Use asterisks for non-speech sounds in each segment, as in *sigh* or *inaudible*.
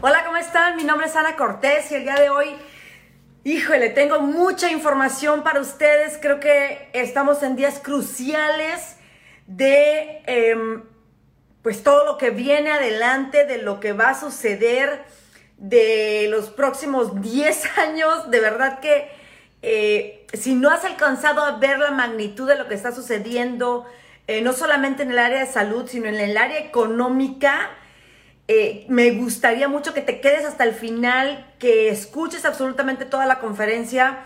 Hola, ¿cómo están? Mi nombre es Ana Cortés y el día de hoy, híjole, tengo mucha información para ustedes. Creo que estamos en días cruciales de, em, pues, todo lo que viene adelante, de lo que va a suceder de los próximos 10 *laughs* años. De verdad que eh, si no has alcanzado a ver la magnitud de lo que está sucediendo, eh, no solamente en el área de salud, sino en el área económica, eh, me gustaría mucho que te quedes hasta el final, que escuches absolutamente toda la conferencia,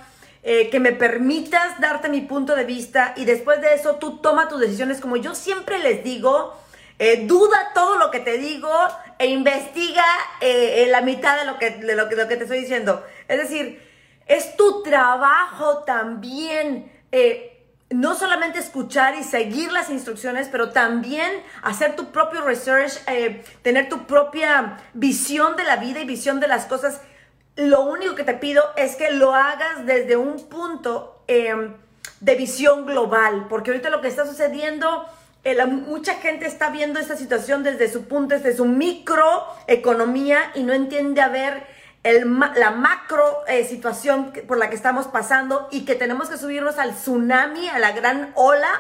eh, que me permitas darte mi punto de vista y después de eso tú toma tus decisiones. Como yo siempre les digo, eh, duda todo lo que te digo e investiga la mitad de lo, que, de lo, que, lo que te estoy diciendo. Es decir, es tu trabajo también no solamente escuchar y seguir las instrucciones, pero también hacer tu propio research, eh, tener tu propia visión de la vida y visión de las cosas. Lo único que te pido es que lo hagas desde un punto em, de visión global, porque ahorita lo que está sucediendo, eh, mucha gente está viendo esta situación desde su punto, desde su microeconomía y no entiende a ver la macro eh, situación por la que estamos pasando y que tenemos que subirnos al tsunami, a la gran ola,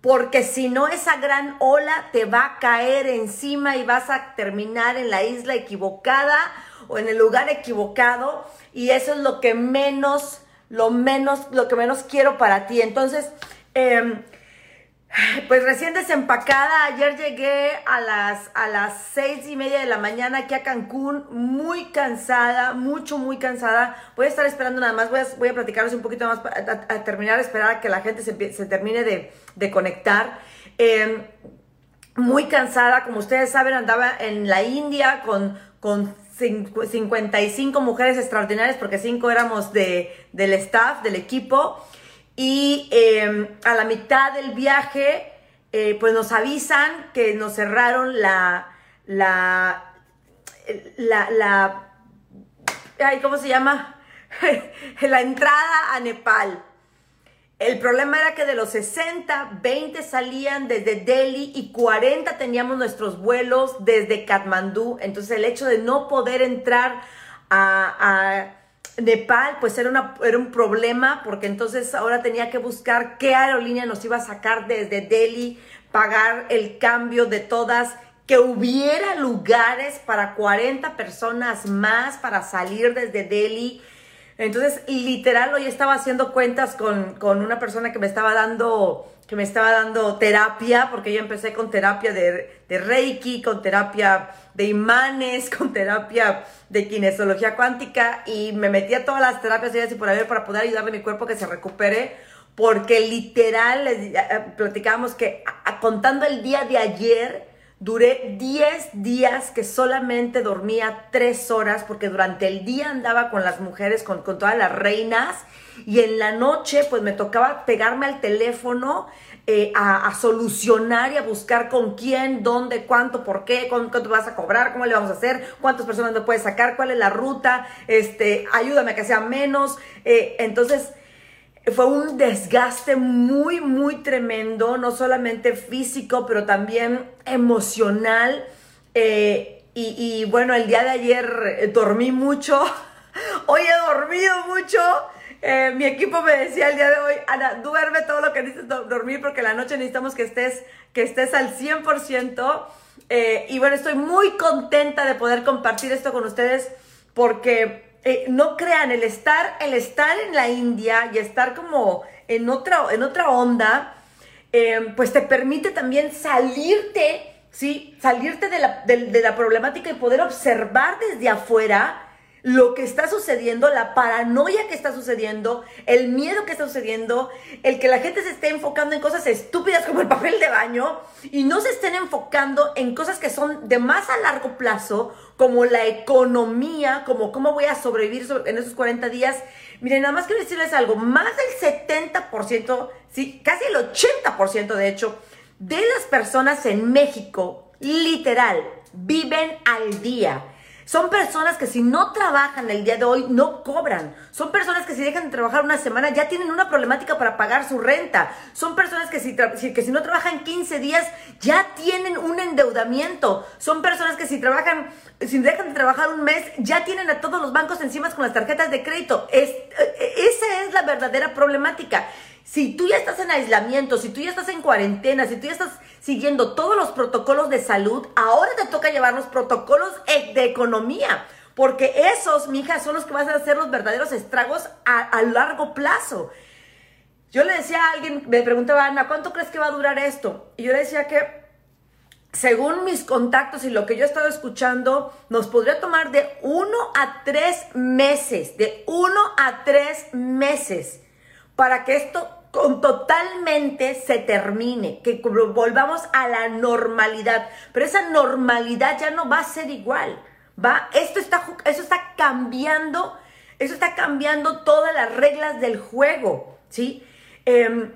porque si no esa gran ola te va a caer encima y vas a terminar en la isla equivocada o en el lugar equivocado y eso es lo que menos, lo menos, lo que menos quiero para ti. Entonces, eh, pues recién desempacada, ayer llegué a las, a las seis y media de la mañana aquí a Cancún, muy cansada, mucho, muy cansada. Voy a estar esperando nada más, voy a, voy a platicaros un poquito más a, terminar, esperar a que la gente se, se termine de, conectar. Em, muy cansada, como ustedes saben, andaba en la India con, con 55 mujeres extraordinarias, porque cinco éramos de, del staff, del equipo. Y em, a la mitad del viaje, eh, pues nos avisan que nos cerraron la, la, la, ay, ¿cómo se llama? *laughs* la entrada a Nepal. El problema era que de los 60, 20 salían desde Delhi y 40 teníamos nuestros vuelos desde Katmandú. Entonces el hecho de no poder entrar a Nepal, pues era, una, era un problema porque entonces ahora tenía que buscar qué aerolínea nos iba a sacar desde Delhi, pagar el cambio de todas, que hubiera lugares para 40 personas más para salir desde Delhi. Entonces, literal, hoy estaba haciendo cuentas con, con una persona que me estaba dando que me estaba dando terapia, porque yo empecé con terapia de, de, Reiki, con terapia de imanes, *laughs* con terapia de kinesiología cuántica y me metí a todas las terapias y por haber para poder ayudarle a mi cuerpo que se recupere, porque literal, platicábamos que contando el día de ayer, duré 10 días que solamente dormía 3 horas, porque durante el día andaba con las mujeres, con, con todas las reinas, y en la noche pues me tocaba pegarme al teléfono eh, a, solucionar y a buscar con quién, dónde, cuánto, por qué, cuánto vas a cobrar, cómo le vamos a hacer, cuántas personas me puedes sacar, cuál es la ruta, este, ayúdame a que sea menos. Eh, entonces, fue un desgaste muy, muy tremendo, no solamente físico, pero también emocional. Eh, y, bueno, el día de ayer dormí mucho, *laughs* hoy he dormido mucho. Eh, mi equipo me decía el día de hoy, Ana, duerme todo lo que necesitas dormir porque la noche necesitamos que estés, que estés al 100%. Eh, y bueno, estoy muy contenta de poder compartir esto con ustedes porque eh, no crean, el estar, el estar en la India y estar como en otra, en otra onda, pues te permite también salirte, ¿sí? Salirte de la, de la problemática y poder observar desde afuera lo que está sucediendo, la paranoia que está sucediendo, el miedo que está sucediendo, el que la gente se esté enfocando en cosas estúpidas como el papel de baño y no se estén enfocando en cosas que son de más a largo plazo, como la economía, como cómo voy a sobrevivir en esos 40 días. Miren, nada más quiero decirles algo, más del 70%, sí, casi el 80% de hecho, de las personas en México, literal, viven al día Son personas que si no trabajan el día de hoy no cobran. Son personas que si dejan de trabajar una semana ya tienen una problemática para pagar su renta. Son personas que si, que si no trabajan 15 días ya tienen un endeudamiento. Son personas que si trabajan, si dejan de trabajar un mes ya tienen a todos los bancos encima con las tarjetas de crédito. Es, e, e, esa es la verdadera problemática. Si tú ya estás en aislamiento, si tú ya estás en cuarentena, si tú ya estás siguiendo todos los protocolos de salud, ahora te toca llevar los protocolos e, de economía. Porque esos, mija, son los que van a hacer los verdaderos estragos a, largo plazo. Yo le decía a alguien, me preguntaba, Ana, ¿cuánto crees que va a durar esto? Y yo le decía que, según mis contactos y lo que yo he estado escuchando, nos podría tomar de uno a tres meses, de uno a tres meses para que esto con totalmente se termine, que volvamos a la normalidad. Pero esa normalidad ya no va a ser igual. Va, esto está, eso está cambiando, eso está cambiando todas las reglas del juego, ¿sí? Em,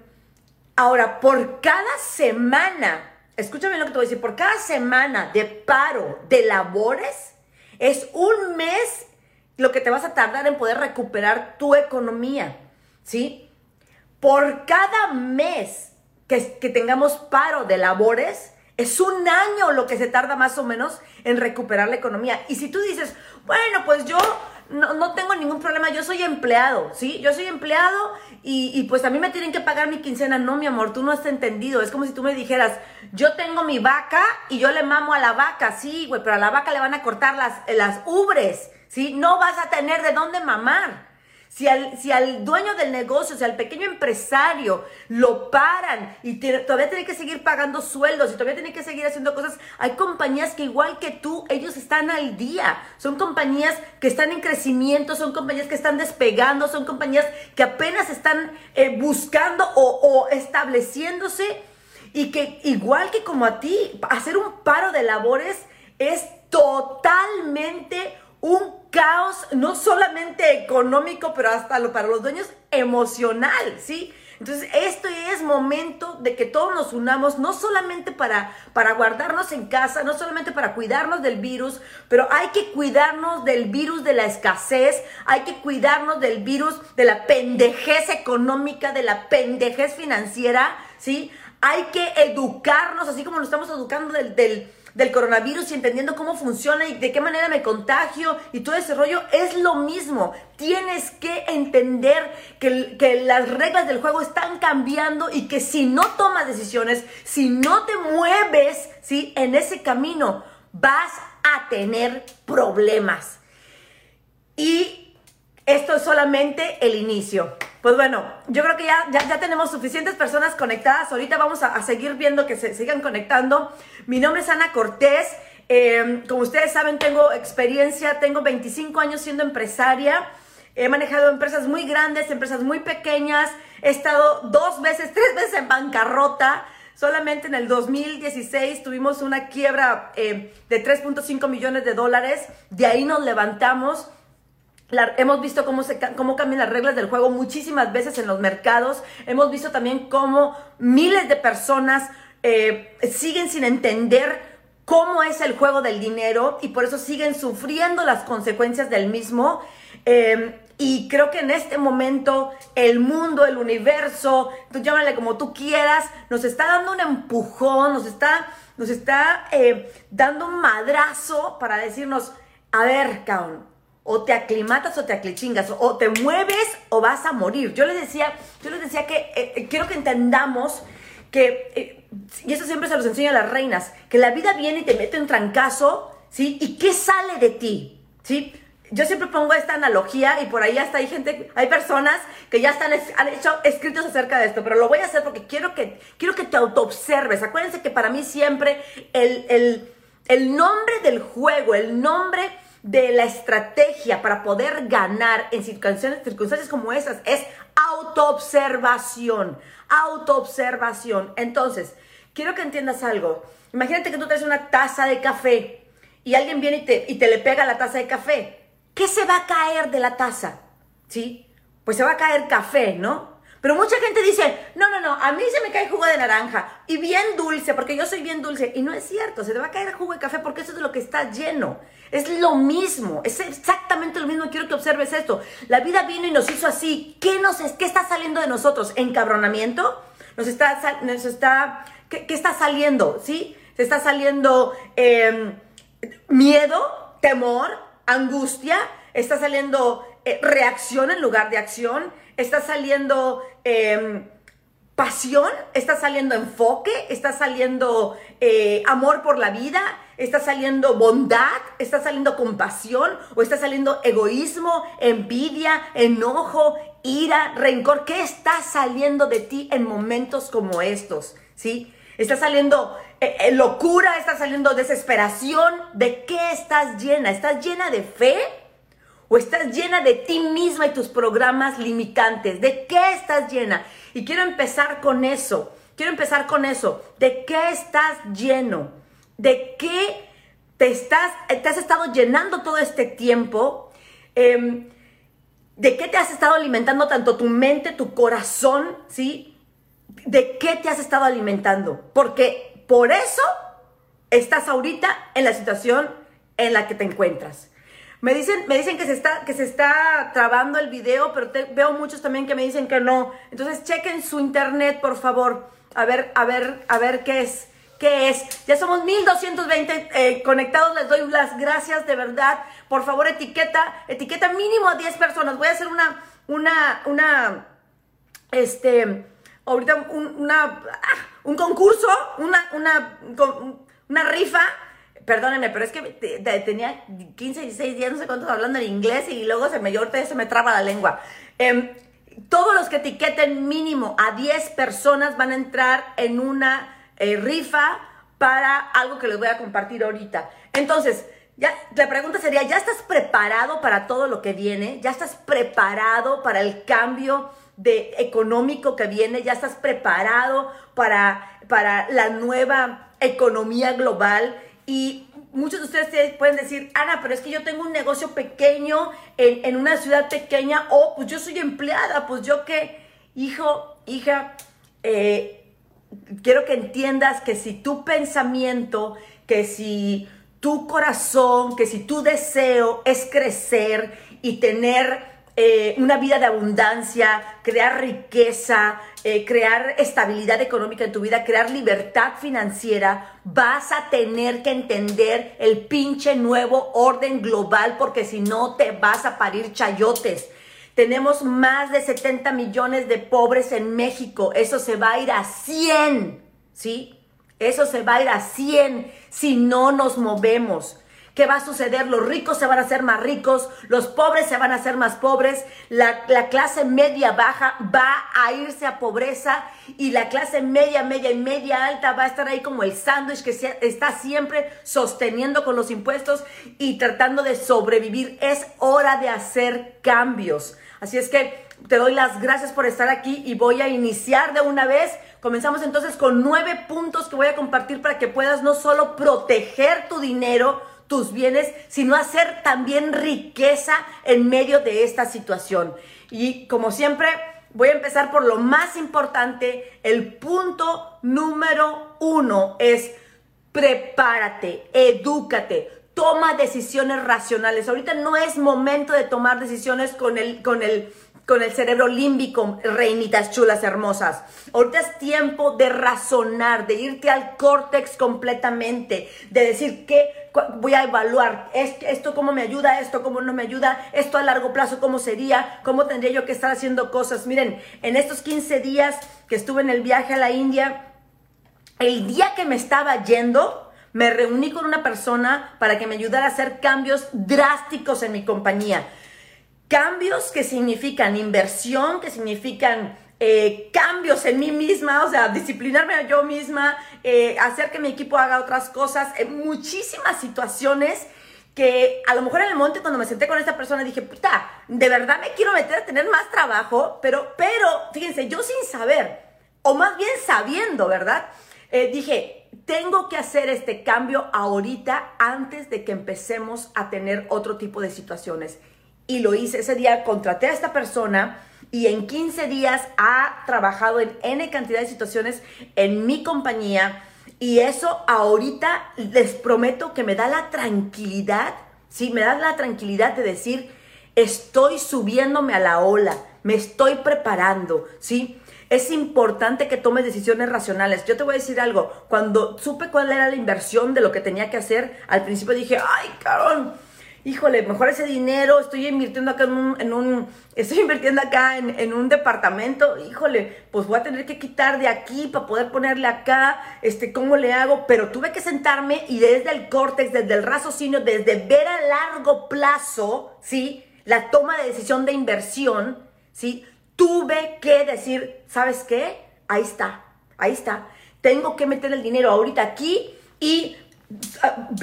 ahora, por cada semana, escúchame lo que te voy a decir, por cada semana de paro de labores, es un mes lo que te vas a tardar en poder recuperar tu economía, ¿sí? Por cada mes que, tengamos paro de labores, es un año lo que se tarda más o menos en recuperar la economía. Y si tú dices, bueno, pues yo no, tengo ningún problema, yo soy empleado, ¿sí? Yo soy empleado y, y, pues a mí me tienen que pagar mi quincena. No, mi amor, tú no has entendido. Es como si tú me dijeras, yo tengo mi vaca y yo le mamo a la vaca, sí, güey, pero a la vaca le van a cortar las, las ubres, ¿sí? No vas a tener de dónde mamar. Si al, si al dueño del negocio, si al pequeño empresario lo paran y todavía tiene que seguir pagando sueldos y todavía tiene que seguir haciendo cosas, hay compañías que igual que tú, ellos están al día. Son compañías que están en crecimiento, son compañías que están despegando, son compañías que apenas están eh, buscando o, o estableciéndose y que igual que como a ti, hacer un paro de labores es totalmente un caos, no solamente económico, pero hasta lo, para los dueños emocional, ¿sí? Entonces, esto es momento de que todos nos unamos, no solamente para, para guardarnos en casa, no solamente para cuidarnos del virus, pero hay que cuidarnos del virus de la escasez, hay que cuidarnos del virus de la pendejez económica, de la pendejez financiera, ¿sí? Hay que educarnos, así como nos estamos educando del, del del coronavirus y entendiendo cómo funciona y de qué manera me contagio y todo ese rollo, es lo mismo. Tienes que entender que, que las reglas del juego están cambiando y que si no tomas decisiones, si no te mueves ¿sí? en ese camino, vas a tener problemas. Y esto es solamente el inicio. Pues bueno, yo creo que ya, ya, tenemos suficientes personas conectadas. Ahorita vamos a, seguir viendo que se sigan conectando. Mi nombre es Ana Cortés. Eh, como ustedes saben, tengo experiencia, tengo 25 años siendo empresaria. He manejado empresas muy grandes, empresas muy pequeñas. He estado dos veces, *laughs* tres veces en bancarrota. Solamente en el 2016 tuvimos una quiebra eh, de 3.5 millones de dólares. De ahí nos levantamos hemos visto cómo, se, cómo cambian las reglas del juego muchísimas veces en los mercados. Hemos visto también cómo miles de personas eh, siguen sin entender cómo es el juego del dinero y por eso siguen sufriendo las consecuencias del mismo. Em, y creo que en este momento el mundo, el universo, tú llámale como tú quieras, nos está dando un empujón, nos está, nos está eh, dando un madrazo para decirnos, a ver, cabrón, o te aclimatas o te aclichingas, o te mueves o vas a morir. Yo les decía, yo les decía que eh, eh, quiero que entendamos que, eh, y eso siempre se los enseño a las reinas, que la vida viene y te mete un trancazo, ¿sí? ¿Y qué sale de ti? ¿Sí? Yo siempre pongo esta analogía y por ahí hasta hay gente, hay personas que ya están, han hecho escritos acerca de esto, pero lo voy a hacer porque quiero que, quiero que te autoobserves. Acuérdense que para mí siempre el, el, el nombre del juego, el nombre de la estrategia para poder ganar en circunstancias, circunstancias como esas es autoobservación, autoobservación. Entonces, quiero que entiendas algo. Imagínate que tú traes una taza de café y alguien viene y te, y te le pega la taza de café. ¿Qué se va a caer de la taza? ¿Sí? Pues se va a caer café, ¿no? Pero mucha gente dice, no, no, no, a mí se me cae jugo de naranja y bien dulce, porque yo soy bien dulce. Y no es cierto, se te va a caer jugo de café porque eso es de lo que está lleno. Es lo mismo, es exactamente lo mismo. Quiero que observes esto. La vida vino y nos hizo así. ¿Qué, nos, qué está saliendo de nosotros? ¿Encabronamiento? ¿Nos está, nos está, ¿qué, está saliendo? ¿Sí? Se está saliendo em, miedo, temor, angustia. Está saliendo eh, reacción en lugar de acción está saliendo em, pasión, está saliendo enfoque, está saliendo eh, amor por la vida, está saliendo bondad, está saliendo compasión o está saliendo egoísmo, envidia, enojo, ira, rencor. ¿Qué está saliendo de ti en momentos como estos? ¿Sí? Está saliendo eh, eh, locura, está saliendo desesperación. ¿De qué estás llena? ¿Estás llena de fe? ¿O estás llena de ti misma y tus programas limitantes? ¿De qué estás llena? Y quiero empezar con eso. Quiero empezar con eso. ¿De qué estás lleno? ¿De qué te, estás, te has estado llenando todo este tiempo? Em, ¿De qué te has estado alimentando tanto tu mente, tu corazón? ¿Sí? ¿De qué te has estado alimentando? Porque por eso estás ahorita en la situación en la que te encuentras. Me dicen, me dicen que se está, que se está trabando el video, pero veo muchos también que me dicen que no. Entonces chequen su internet, por favor. A ver, a ver, a ver qué es. ¿Qué es? Ya somos 1220 eh, conectados. Les doy las gracias de verdad. Por favor, etiqueta, etiqueta mínimo a 10 personas. Voy a hacer una, una, una, este, ahorita un, una, ah, un concurso, una, una, una rifa perdónenme, pero es que tenía 15, 16 días, no sé cuántos, hablando en inglés y luego se me, ahorita se me traba la lengua. Em, todos los que etiqueten mínimo a 10 personas van a entrar en una eh, rifa para algo que les voy a compartir ahorita. Entonces, ya, la pregunta sería, ¿ya estás preparado para todo lo que viene? ¿Ya estás preparado para el cambio de económico que viene? ¿Ya estás preparado para, para la nueva economía global? Y muchos de ustedes pueden decir, Ana, pero es que yo tengo un negocio pequeño en, una ciudad pequeña, o pues yo soy empleada, pues yo qué, hijo, hija, eh, quiero que entiendas que si tu pensamiento, que si tu corazón, que si tu deseo es crecer y tener eh, una vida de abundancia, crear riqueza, eh, crear estabilidad económica en tu vida, crear libertad financiera, vas a tener que entender el pinche nuevo orden global porque si no te vas a parir chayotes. Tenemos más de 70 millones de pobres en México. Eso se va a ir a 100, ¿sí? Eso se va a ir a 100 si no nos movemos. ¿Qué va a suceder? Los ricos se van a hacer más ricos, los pobres se van a hacer más pobres, la, clase media baja va a irse a pobreza y la clase media, media y media alta va a estar ahí como el sándwich que está siempre sosteniendo con los impuestos y tratando de sobrevivir. Es hora de hacer cambios. Así es que te doy las gracias por estar aquí y voy a iniciar de una vez. Comenzamos entonces con nueve puntos que voy a compartir para que puedas no solo proteger tu dinero, tus bienes, sino hacer también riqueza en medio de esta situación. Y como siempre, voy a empezar por lo más importante. El punto número uno es prepárate, edúcate, toma decisiones racionales. Ahorita no es momento de tomar decisiones con el, con el con el cerebro límbico, reinitas chulas, hermosas. Ahorita es tiempo de razonar, de irte al córtex completamente, de decir qué voy a evaluar, esto cómo me ayuda, esto cómo no me ayuda, esto a largo plazo cómo sería, cómo tendría yo que estar haciendo cosas. Miren, en estos 15 días que estuve en el viaje a la India, el día que me estaba yendo, me reuní con una persona para que me ayudara a hacer cambios drásticos en mi compañía. Cambios que significan inversión, que significan eh, cambios en mí misma, o sea, disciplinarme a yo misma, eh, hacer que mi equipo haga otras cosas, en muchísimas situaciones que a lo mejor en el momento cuando me senté con esta persona dije, puta, de verdad me quiero meter a tener más trabajo, pero, pero, fíjense, yo sin saber, o más bien sabiendo, ¿verdad? Eh, dije, tengo que hacer este cambio ahorita antes de que empecemos a tener otro tipo de situaciones y lo hice ese día, contraté a esta persona y en 15 días ha trabajado en N cantidad de situaciones en mi compañía y eso ahorita les prometo que me da la tranquilidad, sí, me da la tranquilidad de decir, estoy subiéndome a la ola, me estoy preparando, ¿sí? Es importante que tomes decisiones racionales. Yo te voy a decir algo, cuando supe cuál era la inversión de lo que tenía que hacer, al principio dije, ay, carón, híjole, mejor ese dinero, estoy invirtiendo acá en un, estoy invirtiendo acá en, un departamento, híjole, pues voy a tener que quitar de aquí para poder ponerle acá, este, ¿cómo le hago? Pero tuve que sentarme y desde el córtex, desde el raciocinio, desde ver a largo plazo, ¿sí? La toma de decisión de inversión, ¿sí? Tuve que decir, ¿sabes qué? Ahí está, ahí está. Tengo que meter el dinero ahorita aquí y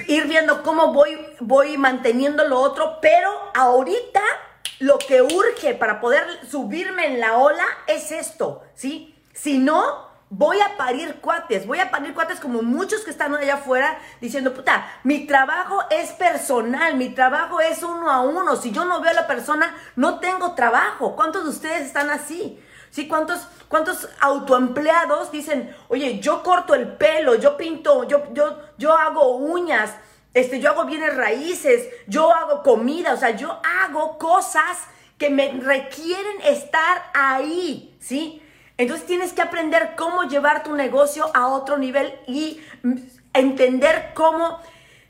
ir viendo cómo voy, voy manteniendo lo otro, pero ahorita lo que urge para poder subirme en la ola es esto, ¿sí? Si no, voy a parir cuates, voy a parir cuates como muchos que están allá afuera diciendo, puta, mi trabajo es personal, mi trabajo es uno a uno, si yo no veo a la persona, no tengo trabajo. ¿Cuántos de ustedes están así? ¿Sí? ¿Cuántos, ¿Cuántos autoempleados dicen, oye, yo corto el pelo, yo pinto, yo, yo, yo hago uñas, este, yo hago bienes raíces, yo hago comida, o sea, yo hago cosas que me requieren estar ahí, ¿sí? Entonces tienes que aprender cómo llevar tu negocio a otro nivel y entender cómo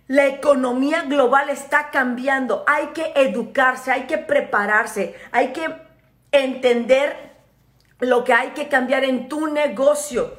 la economía global está cambiando. Hay que educarse, hay que prepararse, hay que entender lo que hay que cambiar en tu negocio.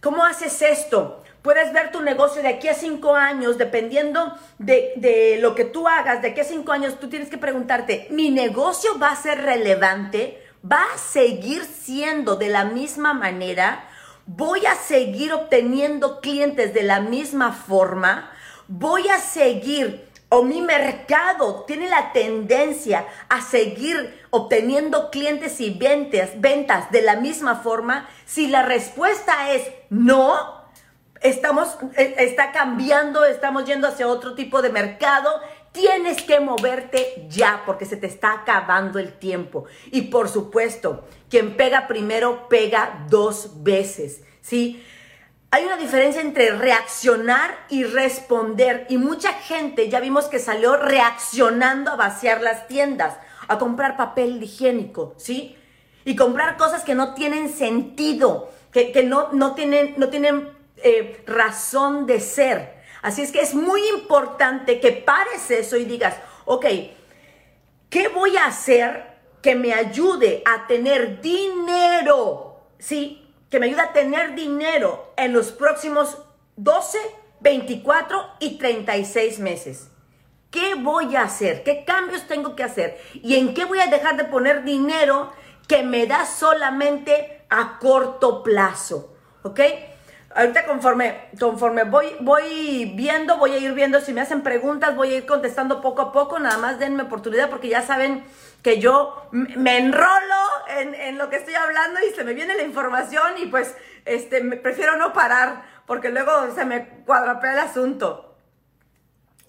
¿Cómo haces esto? Puedes ver tu negocio de aquí a cinco años, dependiendo de, lo que tú hagas, de aquí a cinco años, tú tienes que preguntarte, ¿mi negocio va a ser relevante? ¿Va a seguir siendo de la misma manera? ¿Voy a seguir obteniendo clientes de la misma forma? ¿Voy a seguir o mi mercado tiene la tendencia a seguir obteniendo clientes y ventas, ventas de la misma forma, si la respuesta es no, estamos, e, está cambiando, estamos yendo hacia otro tipo de mercado, tienes que moverte ya porque se te está acabando el tiempo. Y por supuesto, quien pega primero pega dos veces, ¿sí? Hay una diferencia entre reaccionar y responder. Y mucha gente ya vimos que salió reaccionando a vaciar las tiendas, a comprar papel higiénico, ¿sí? Y comprar cosas que no tienen sentido, que, no, no, tienen, no tienen eh, razón de ser. Así es que es muy importante que pares eso y digas, ok, ¿qué voy a hacer que me ayude a tener dinero? ¿Sí? que me ayuda a tener dinero en los próximos 12, 24 y 36 meses. ¿Qué voy a hacer? ¿Qué cambios tengo que hacer? ¿Y en qué voy a dejar de poner dinero que me da solamente a corto plazo? ¿Ok? Ahorita conforme, conforme voy, voy viendo, voy a ir viendo si me hacen preguntas, voy a ir contestando poco a poco, nada más denme oportunidad porque ya saben que yo me enrolo en, lo que estoy hablando y se me viene la información y pues este, prefiero no parar porque luego se me cuadrapea el asunto.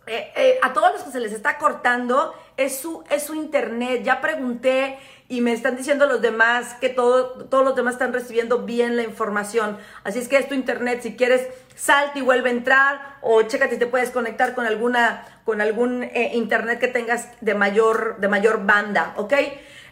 Eh, eh, a todos los que se les está cortando es su, es su internet. Ya pregunté y me están diciendo los demás que todo, todos los demás están recibiendo bien la información. Así es que es tu internet. Si quieres, salte y vuelve a entrar o chécate si te puedes conectar con alguna, con algún eh, internet que tengas de mayor, de mayor banda, ¿ok?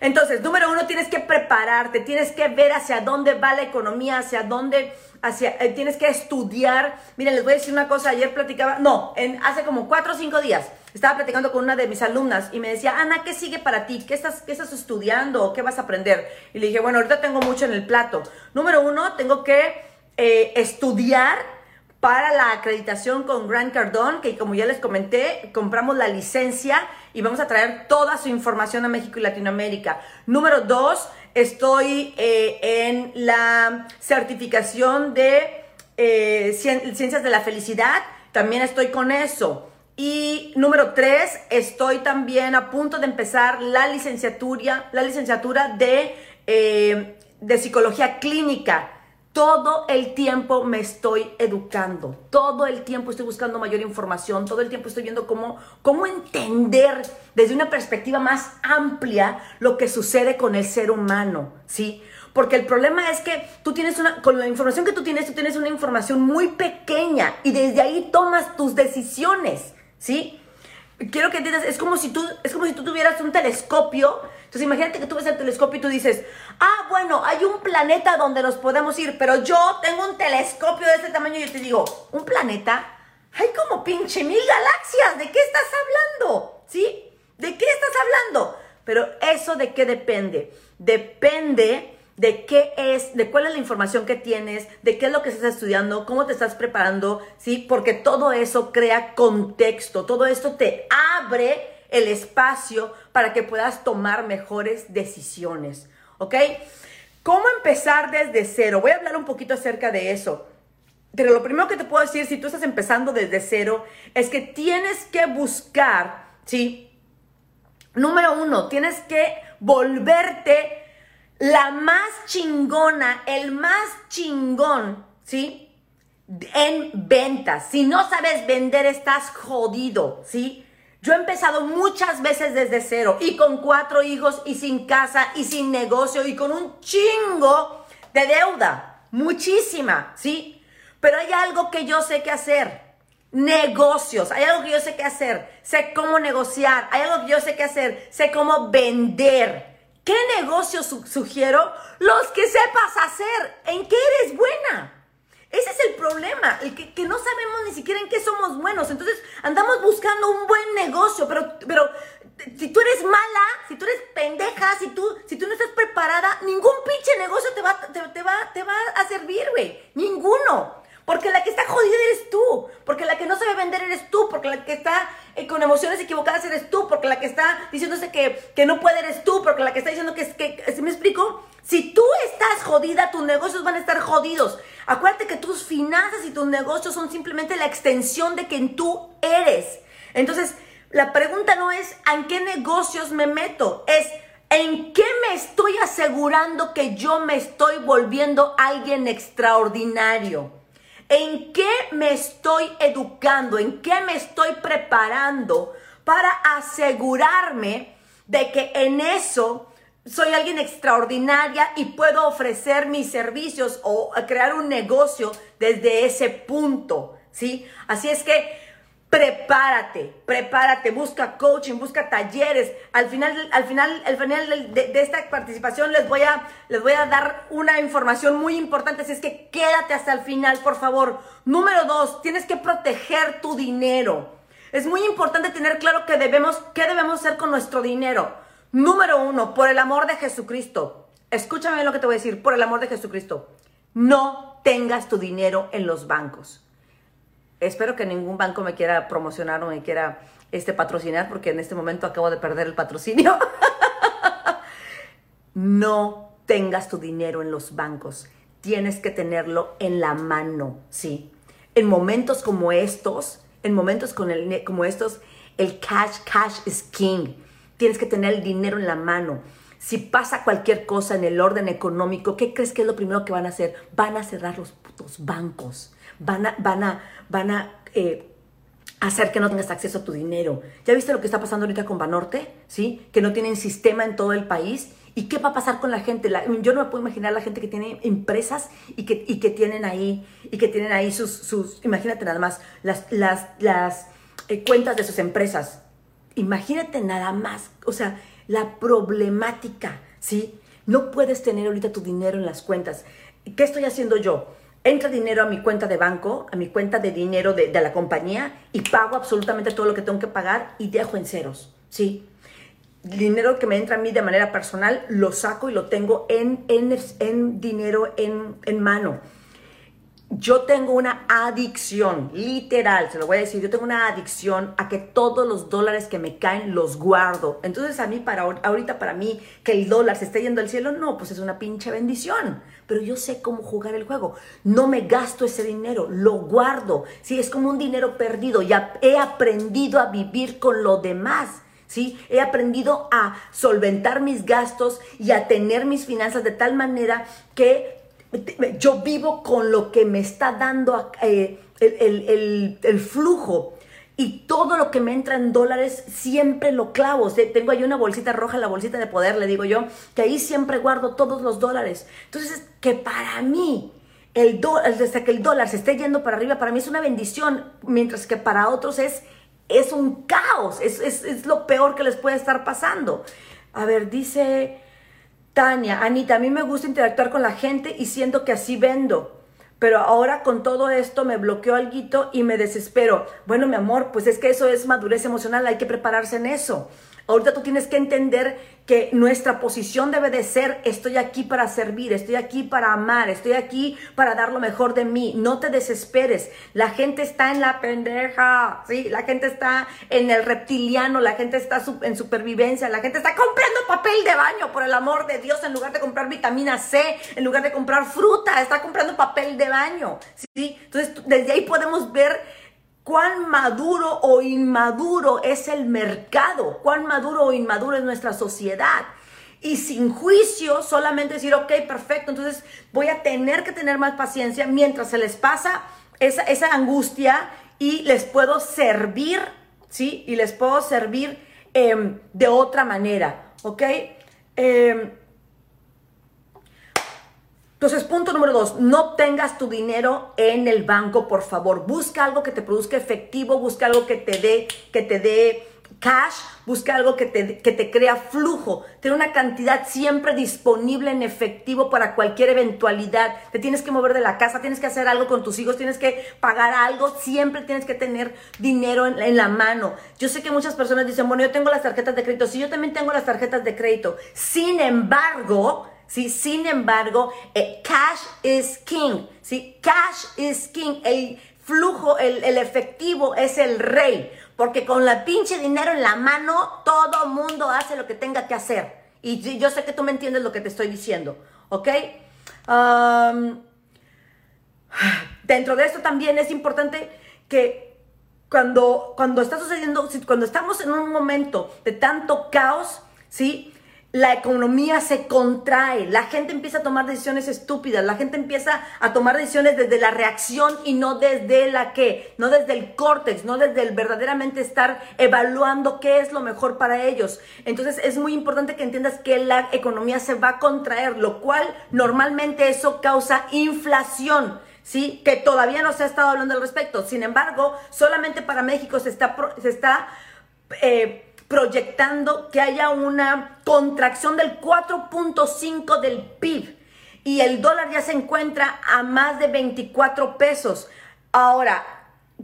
Entonces, número uno, tienes que prepararte, tienes que ver hacia dónde va la economía, hacia dónde, hacia, eh, tienes que estudiar. Miren, les voy a decir una cosa, ayer platicaba, no, en, hace como cuatro o cinco días, estaba platicando con una de mis alumnas y me decía, Ana, ¿qué sigue para ti? ¿Qué estás, qué estás estudiando qué vas a aprender? Y le dije, bueno, ahorita tengo mucho en el plato. Número uno, tengo que eh, estudiar para la acreditación con Grant Cardone, que como ya les comenté, compramos la licencia y vamos a traer toda su información a México y Latinoamérica. Número dos, estoy eh, en la certificación de eh, Ciencias de la Felicidad, también estoy con eso. Y número tres, estoy también a punto de empezar la licenciatura, la licenciatura de, eh, de psicología clínica. Todo el tiempo me estoy educando, todo el tiempo estoy buscando mayor información, todo el tiempo estoy viendo cómo, cómo entender desde una perspectiva más amplia lo que sucede con el ser humano, ¿sí? Porque el problema es que tú tienes una, con la información que tú tienes, tú tienes una información muy pequeña y desde ahí tomas tus decisiones, ¿sí? Quiero que entiendas, es como si tú, es como si tú tuvieras un telescopio. Entonces imagínate que tú ves el telescopio y tú dices, ah, bueno, hay un planeta donde nos podemos ir, pero yo tengo un telescopio de este tamaño y yo te digo, ¿un planeta? Hay como pinche mil galaxias, ¿de qué estás hablando? ¿Sí? ¿De qué estás hablando? Pero eso de qué depende? Depende de qué es, de cuál es la información que tienes, de qué es lo que estás estudiando, cómo te estás preparando, ¿sí? Porque todo eso crea contexto, todo esto te abre el espacio para que puedas tomar mejores decisiones, ¿ok? ¿Cómo empezar desde cero? Voy a hablar un poquito acerca de eso. Pero lo primero que te puedo decir, si tú estás empezando desde cero, es que tienes que buscar, ¿sí? Número uno, tienes que volverte la más chingona, el más chingón, ¿sí? En ventas. Si no sabes vender, estás jodido, ¿sí? Yo he empezado muchas veces desde cero y con cuatro hijos y sin casa y sin negocio y con un chingo de deuda. Muchísima, ¿sí? Pero hay algo que yo sé que hacer. Negocios, hay algo que yo sé que hacer. Sé cómo negociar, hay algo que yo sé que hacer. Sé cómo vender. ¿Qué negocio sugiero? Los que sepas hacer, en qué eres buena. Ese es el problema, el que, no sabemos ni siquiera en qué somos buenos. Entonces andamos buscando un buen negocio, pero, pero si tú eres mala, si tú eres pendeja, si tú, si tú no estás preparada, ningún pinche negocio te va, te, va, te va a servir, güey. Ninguno. Porque la que está jodida eres tú. Porque la que no sabe vender eres tú. Porque la que está eh, con emociones equivocadas eres tú. Porque la que está diciéndose que, que no puede eres tú. Porque la que está diciendo que, que, ¿se me explico? Si tú estás jodida, tus negocios van a estar jodidos. Acuérdate que tus finanzas y tus negocios son simplemente la extensión de quien tú eres. Entonces, la pregunta no es ¿en qué negocios me meto? Es ¿en qué me estoy asegurando que yo me estoy volviendo alguien extraordinario? ¿En qué me estoy educando? ¿En qué me estoy preparando para asegurarme de que en eso soy alguien extraordinaria y puedo ofrecer mis servicios o crear un negocio desde ese punto? ¿Sí? Así es que prepárate, prepárate, busca coaching, busca talleres. Al final, al final, al final de, esta participación les voy, a, les voy a dar una información muy importante, así es que quédate hasta el final, por favor. Número dos, tienes que proteger tu dinero. Es muy importante tener claro que debemos, qué debemos hacer con nuestro dinero. Número uno, por el amor de Jesucristo. Escúchame lo que te voy a decir, por el amor de Jesucristo. No tengas tu dinero en los bancos espero que ningún banco me quiera promocionar o me quiera este, patrocinar, porque en este momento acabo de perder el patrocinio. *laughs* no tengas tu dinero en los bancos. Tienes que tenerlo en la mano, ¿sí? En momentos como estos, en momentos el, como estos, el cash, cash is king. Tienes que tener el dinero en la mano. Si pasa cualquier cosa en el orden económico, ¿qué crees que es lo primero que van a hacer? Van a cerrar los putos bancos van a, van a, van a eh, hacer que no tengas acceso a tu dinero. ¿Ya viste lo que está pasando ahorita con Banorte? ¿Sí? Que no tienen sistema en todo el país. ¿Y qué va a pasar con la gente? yo no me puedo imaginar la gente que tiene empresas y que, y que tienen ahí, y que tienen ahí sus, sus imagínate nada más, las, las, las eh, cuentas de sus empresas. Imagínate nada más, o sea, la problemática, ¿sí? No puedes tener ahorita tu dinero en las cuentas. ¿Qué estoy haciendo yo? Entra dinero a mi cuenta de banco, a mi cuenta de dinero de, la compañía y pago absolutamente todo lo que tengo que pagar y dejo en ceros, ¿sí? dinero que me entra a mí de manera personal lo saco y lo tengo en, en, en dinero en, en mano yo tengo una adicción, literal, se lo voy a decir, yo tengo una adicción a que todos los dólares que me caen los guardo. Entonces a mí, para ahorita para mí, que el dólar se esté yendo al cielo, no, pues es una pinche bendición. Pero yo sé cómo jugar el juego. No me gasto ese dinero, lo guardo. Sí, es como un dinero perdido. Ya he aprendido a vivir con lo demás. ¿sí? He aprendido a solventar mis gastos y a tener mis finanzas de tal manera que yo vivo con lo que me está dando eh, el, flujo. Y todo lo que me entra en dólares siempre lo clavo. tengo ahí una bolsita roja, la bolsita de poder, le digo yo, que ahí siempre guardo todos los dólares. Entonces, que para mí, el desde que el dólar se esté yendo para arriba, para mí es una bendición, mientras que para otros es, es un caos, es, es lo peor que les puede estar pasando. A ver, dice Tania, Anita, a mí me gusta interactuar con la gente y siento que así vendo. Pero ahora con todo esto me bloqueó algo y me desespero. Bueno, mi amor, pues es que eso es madurez emocional, hay que prepararse en eso. Ahorita tú tienes que entender que nuestra posición debe de ser, estoy aquí para servir, estoy aquí para amar, estoy aquí para dar lo mejor de mí. No te desesperes. La gente está en la pendeja, ¿sí? La gente está en el reptiliano, la gente está en supervivencia, la gente está comprando papel de baño, por el amor de Dios, en lugar de comprar vitamina C, en lugar de comprar fruta, está comprando papel de baño, ¿sí? Entonces, desde ahí podemos ver cuán maduro o inmaduro es el mercado, cuán maduro o inmaduro es nuestra sociedad. Y sin juicio, solamente decir, ok, perfecto, entonces voy a tener que tener más paciencia mientras se les pasa esa, angustia y les puedo servir, ¿sí? Y les puedo servir em, de otra manera, ¿ok? Eh, entonces, punto número dos, no tengas tu dinero en el banco, por favor. Busca algo que te produzca efectivo, busca algo que te dé, que te dé cash, busca algo que te, que te crea flujo. Ten una cantidad siempre disponible en efectivo para cualquier eventualidad. Te tienes que mover de la casa, tienes que hacer algo con tus hijos, tienes que pagar algo, siempre tienes que tener dinero en, en la mano. Yo sé que muchas personas dicen, bueno, yo tengo las tarjetas de crédito. Sí, yo también tengo las tarjetas de crédito. Sin embargo, ¿sí? Sin embargo, eh, cash is king, ¿sí? Cash is king, el flujo, el, efectivo es el rey, porque con la pinche dinero en la mano, todo mundo hace lo que tenga que hacer. Y yo sé que tú me entiendes lo que te estoy diciendo, ¿ok? dentro de esto también es importante que cuando, cuando está sucediendo, cuando estamos en un momento de tanto caos, ¿sí? La economía se contrae, la gente empieza a tomar decisiones estúpidas, la gente empieza a tomar decisiones desde la reacción y no desde la que, no desde el córtex, no desde el verdaderamente estar evaluando qué es lo mejor para ellos. Entonces es muy importante que entiendas que la economía se va a contraer, lo cual normalmente eso causa inflación. ¿Sí? Que todavía no se ha estado hablando al respecto. Sin embargo, solamente para México se está, se está eh, proyectando que haya una contracción del 4.5 del PIB y el dólar ya se encuentra a más de 24 pesos. Ahora,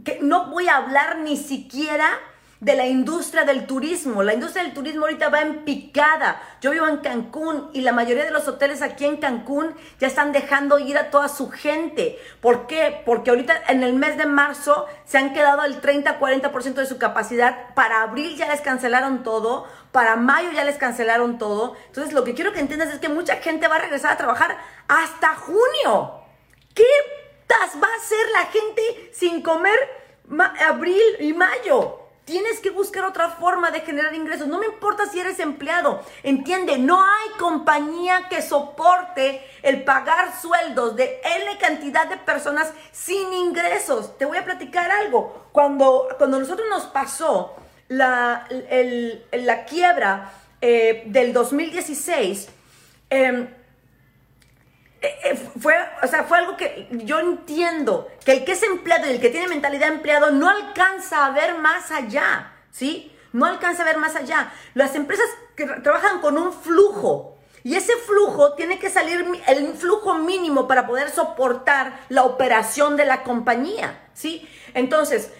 que no voy a hablar ni siquiera de la industria del turismo. La industria del turismo ahorita va en picada. Yo vivo en Cancún y la mayoría de los hoteles aquí en Cancún ya están dejando ir a toda su gente. ¿Por qué? Porque ahorita en el mes de marzo se han quedado el 30-40% de su capacidad. Para abril ya les cancelaron todo. Para mayo ya les cancelaron todo. Entonces lo que quiero que entiendas es que mucha gente va a regresar a trabajar hasta junio. ¿Qué va a hacer la gente sin comer abril y mayo? Tienes que buscar otra forma de generar ingresos. No me importa si eres empleado. Entiende, no hay compañía que soporte el pagar sueldos de N cantidad de personas sin ingresos. Te voy a platicar algo. Cuando, cuando nosotros nos pasó la, la quiebra eh, del 2016, eh, eh, fue, o sea, fue algo que yo entiendo, que el que es empleado y el que tiene mentalidad de empleado no alcanza a ver más allá, ¿sí? No alcanza a ver más allá. Las empresas que trabajan con un flujo y ese flujo tiene que salir el flujo mínimo para poder soportar la operación de la compañía, ¿sí? Entonces,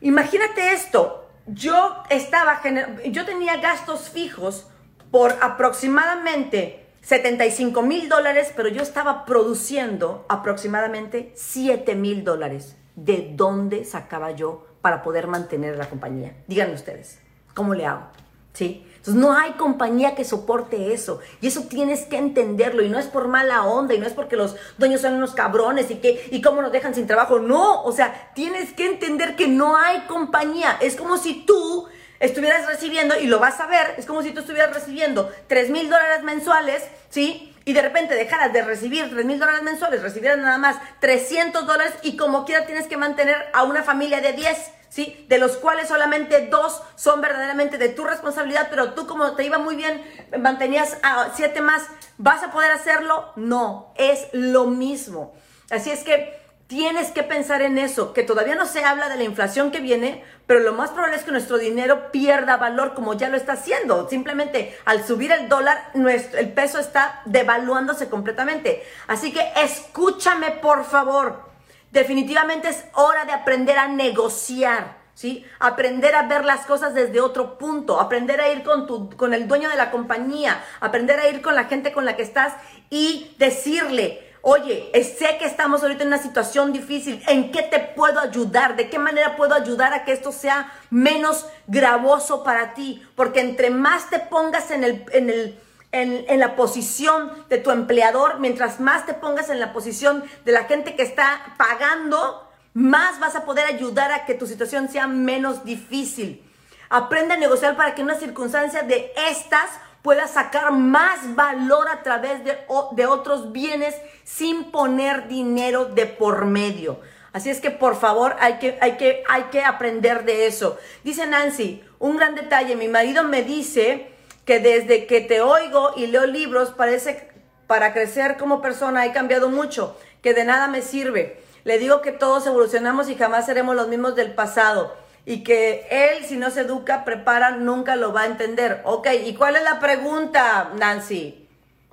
imagínate esto, yo estaba, yo tenía gastos fijos por aproximadamente 75 mil dólares, pero yo estaba produciendo aproximadamente 7 mil dólares. ¿De dónde sacaba yo para poder mantener la compañía? Díganme ustedes, ¿cómo le hago? ¿Sí? Entonces no hay compañía que soporte eso. Y eso tienes que entenderlo. Y no es por mala onda. Y no es porque los dueños son unos cabrones y que, y cómo nos dejan sin trabajo. No, o sea, tienes que entender que no hay compañía. Es como si tú estuvieras recibiendo, y lo vas a ver, es como si tú estuvieras recibiendo 3 mil dólares mensuales, ¿sí? y de repente dejaras de recibir 3 mil dólares mensuales, recibieras nada más 300 dólares y como quiera tienes que mantener a una familia de 10, ¿sí? De los cuales solamente dos son verdaderamente de tu responsabilidad, pero tú como te iba muy bien, mantenías a 7 más, ¿vas a poder hacerlo? No, es lo mismo. Así es que tienes que pensar en eso, que todavía no se habla de la inflación que viene, pero lo más probable es que nuestro dinero pierda valor como ya lo está haciendo. Simplemente al subir el dólar, nuestro, el peso está devaluándose completamente. Así que escúchame por favor. Definitivamente es hora de aprender a negociar. ¿Sí? Aprender a ver las cosas desde otro punto, aprender a ir con, tu, con el dueño de la compañía, aprender a ir con la gente con la que estás y decirle, Oye, sé que estamos ahorita en una situación difícil. ¿En qué te puedo ayudar? ¿De qué manera puedo ayudar a que esto sea menos gravoso para ti? Porque entre más te pongas en, el, en, el, en, la posición de tu empleador, mientras más te pongas en la posición de la gente que está pagando, más vas a poder ayudar a que tu situación sea menos difícil. Aprende a negociar para que en una circunstancia de estas pueda sacar más valor a través de, de otros bienes sin poner dinero de por medio. Así es que por favor hay que, hay, que, hay que aprender de eso. Dice Nancy, un gran detalle, mi marido me dice que desde que te oigo y leo libros parece para crecer como persona he cambiado mucho, que de nada me sirve. Le digo que todos evolucionamos y jamás seremos los mismos del pasado y que él, si no se educa, prepara, nunca lo va a entender. Ok, ¿y cuál es la pregunta, Nancy?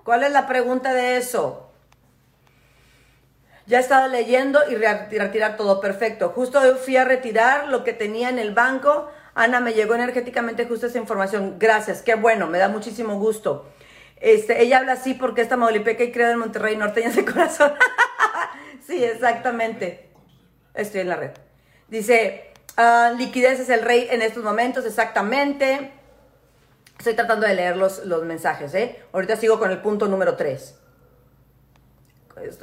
¿Cuál es la pregunta de eso? Ya he estado leyendo y retirar todo. Perfecto. Justo fui a retirar lo que tenía en el banco. Ana, me llegó energéticamente justo esa información. Gracias. Qué bueno. Me da muchísimo gusto. Este, ella habla así porque esta Maulipeca y creo en Monterrey norteña de corazón. *laughs* sí, exactamente. Estoy en la red. Dice, Ah, liquidez es el rey en estos momentos, exactamente. Estoy tratando de leer los, los mensajes, ¿eh? Ahorita sigo con el punto número 3.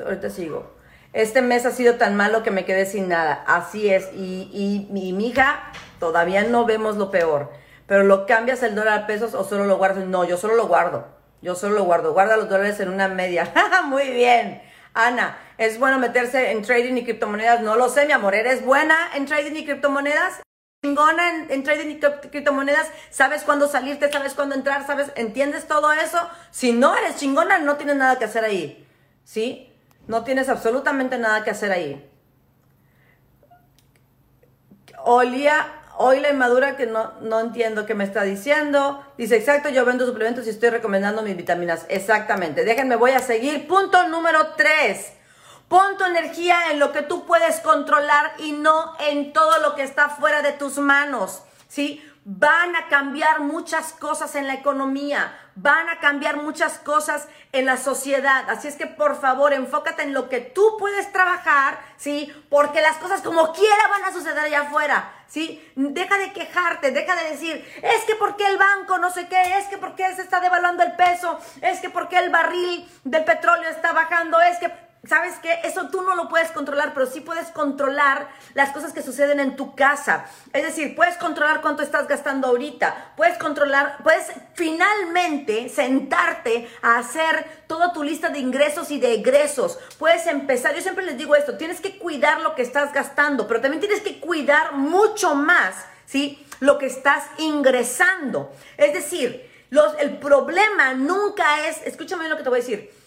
Ahorita sigo. Este mes ha sido tan malo que me quedé sin nada. Así es. Y, y, mi hija, todavía no vemos lo peor. Pero lo cambias el dólar a pesos o solo lo guardas. No, yo solo lo guardo. Yo solo lo guardo. Guarda los dólares en una media. *laughs* Muy bien. Ana, ¿es bueno meterse en trading y criptomonedas? No lo sé, mi amor. ¿Eres buena en trading y criptomonedas? chingona en, trading y criptomonedas, sabes cuándo salirte, sabes cuándo entrar, sabes, ¿entiendes todo eso? Si no eres chingona, no tienes nada que hacer ahí, ¿sí? No tienes absolutamente nada que hacer ahí. Olía Hoy la inmadura que no, no entiendo qué me está diciendo. Dice, exacto, yo vendo suplementos y estoy recomendando mis vitaminas. Exactamente. Déjenme, voy a seguir. Punto número 3. Pon tu energía en lo que tú puedes controlar y no en todo lo que está fuera de tus manos. ¿Sí? Van a cambiar muchas cosas en la economía, van a cambiar muchas cosas en la sociedad. Así es que por favor, enfócate en lo que tú puedes trabajar, ¿sí? Porque las cosas como quiera van a suceder allá afuera, ¿sí? Deja de quejarte, deja de decir, es que porque el banco no sé qué, es que porque se está devaluando el peso, es que porque el barril del petróleo está bajando, es que ¿Sabes qué? Eso tú no lo puedes controlar, pero sí puedes controlar las cosas que suceden en tu casa. Es decir, puedes controlar cuánto estás gastando ahorita. Puedes controlar, puedes finalmente sentarte a hacer toda tu lista de ingresos y de egresos. Puedes empezar, yo siempre les digo esto, tienes que cuidar lo que estás gastando, pero también tienes que cuidar mucho más, ¿sí? Lo que estás ingresando. Es decir, los, el problema nunca es, escúchame lo que te voy a decir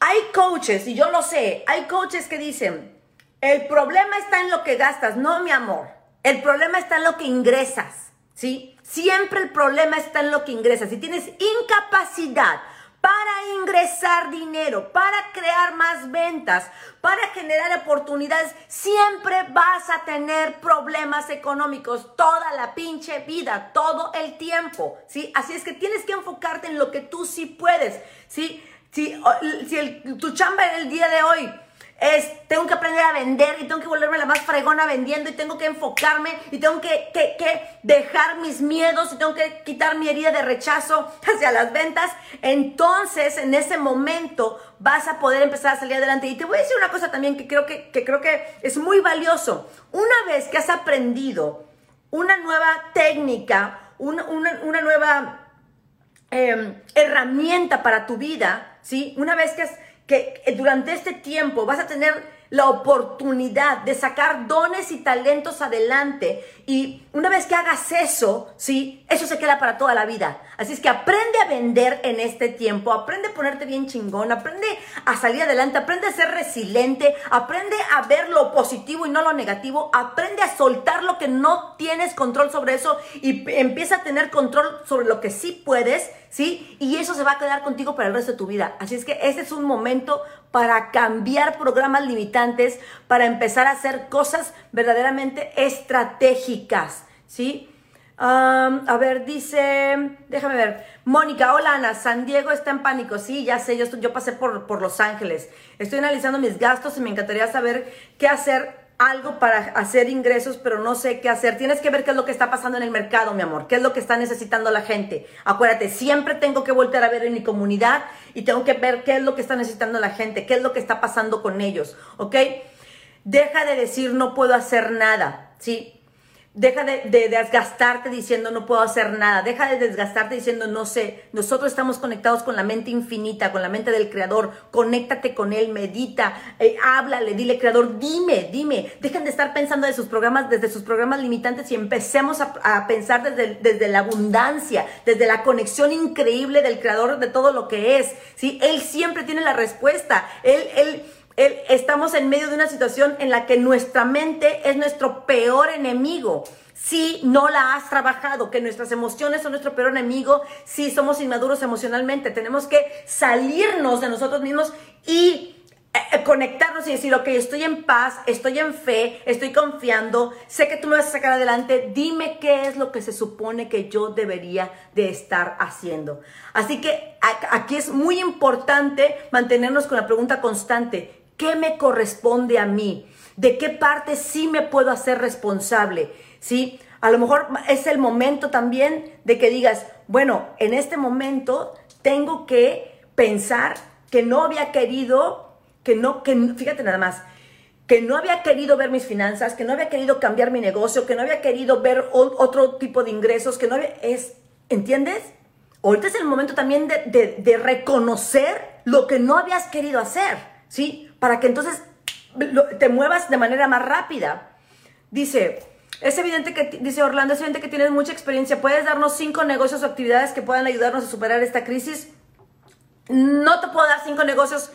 hay coaches, y yo lo sé, hay coaches que dicen, el problema está en lo que gastas, no mi amor. El problema está en lo que ingresas, ¿sí? Siempre el problema está en lo que ingresas. Si tienes incapacidad para ingresar dinero, para crear más ventas, para generar oportunidades, siempre vas a tener problemas económicos toda la pinche vida, todo el tiempo, ¿sí? Así es que tienes que enfocarte en lo que tú sí puedes, ¿sí? Si, si tu chamba el día de hoy es, tengo que aprender a vender y tengo que volverme la más fregona vendiendo y tengo que enfocarme y tengo que, que, que, dejar mis miedos y tengo que quitar mi herida de rechazo *laughs* hacia las ventas, entonces en ese momento vas a poder empezar a salir adelante. Y te voy a decir una cosa también que creo que, que creo que es muy valioso. Una vez que has aprendido una nueva técnica, una, una, nueva eh, herramienta para tu vida, ¿sí? Una vez que, que durante este tiempo vas a tener la oportunidad de sacar dones y talentos adelante. Y una vez que hagas eso, ¿sí? Eso se queda para toda la vida. Así es que aprende a vender en este tiempo, aprende a ponerte bien chingón, aprende a salir adelante, aprende a ser resiliente, aprende a ver lo positivo y no lo negativo, aprende a soltar lo que no tienes control sobre eso y empieza a tener control sobre lo que sí puedes, ¿sí? Y eso se va a quedar contigo para el resto de tu vida. Así es que ese es un momento para cambiar programas limitantes, para empezar a hacer cosas verdaderamente estratégicas, ¿sí? a ver, dice, déjame ver, Mónica, hola Ana, San Diego está en pánico, sí, ya sé, yo, yo pasé por, por Los Ángeles, estoy analizando mis gastos y me encantaría saber qué hacer algo para hacer ingresos, pero no sé qué hacer. Tienes que ver qué es lo que está pasando en el mercado, mi amor, qué es lo que está necesitando la gente. Acuérdate, siempre tengo que volver a ver en mi comunidad y tengo que ver qué es lo que está necesitando la gente, qué es lo que está pasando con ellos, ¿ok? Deja de decir no puedo hacer nada, ¿sí? Deja de, desgastarte diciendo no puedo hacer nada. Deja de desgastarte diciendo no sé. Nosotros estamos conectados con la mente infinita, con la mente del Creador. Conéctate con Él, medita, eh, háblale, dile Creador, dime, dime. Dejen de estar pensando de sus programas, desde sus programas limitantes y empecemos a, pensar desde, desde, la abundancia, desde la conexión increíble del Creador de todo lo que es. ¿sí? Él siempre tiene la respuesta. Él, él estamos en medio de una situación en la que nuestra mente es nuestro peor enemigo. Si no la has trabajado, que nuestras emociones son nuestro peor enemigo, si somos inmaduros emocionalmente, tenemos que salirnos de nosotros mismos y eh, eh, conectarnos y decir, ok, estoy en paz, estoy en fe, estoy confiando, sé que tú me vas a sacar adelante, dime qué es lo que se supone que yo debería de estar haciendo. Así que aquí es muy importante mantenernos con la pregunta constante, ¿Qué me corresponde a mí? ¿De qué parte sí me puedo hacer responsable? ¿Sí? A lo mejor es el momento también de que digas, bueno, en este momento tengo que pensar que no había querido, que no, que fíjate nada más, que no había querido ver mis finanzas, que no había querido cambiar mi negocio, que no había querido ver otro tipo de ingresos, que no había, es, ¿entiendes? Ahorita es el momento también de, de reconocer lo que no habías querido hacer, ¿sí? Para que entonces te muevas de manera más rápida. Dice, es evidente que, dice Orlando, es evidente que tienes mucha experiencia. ¿Puedes darnos cinco negocios o actividades que puedan ayudarnos a superar esta crisis? No te puedo dar cinco negocios.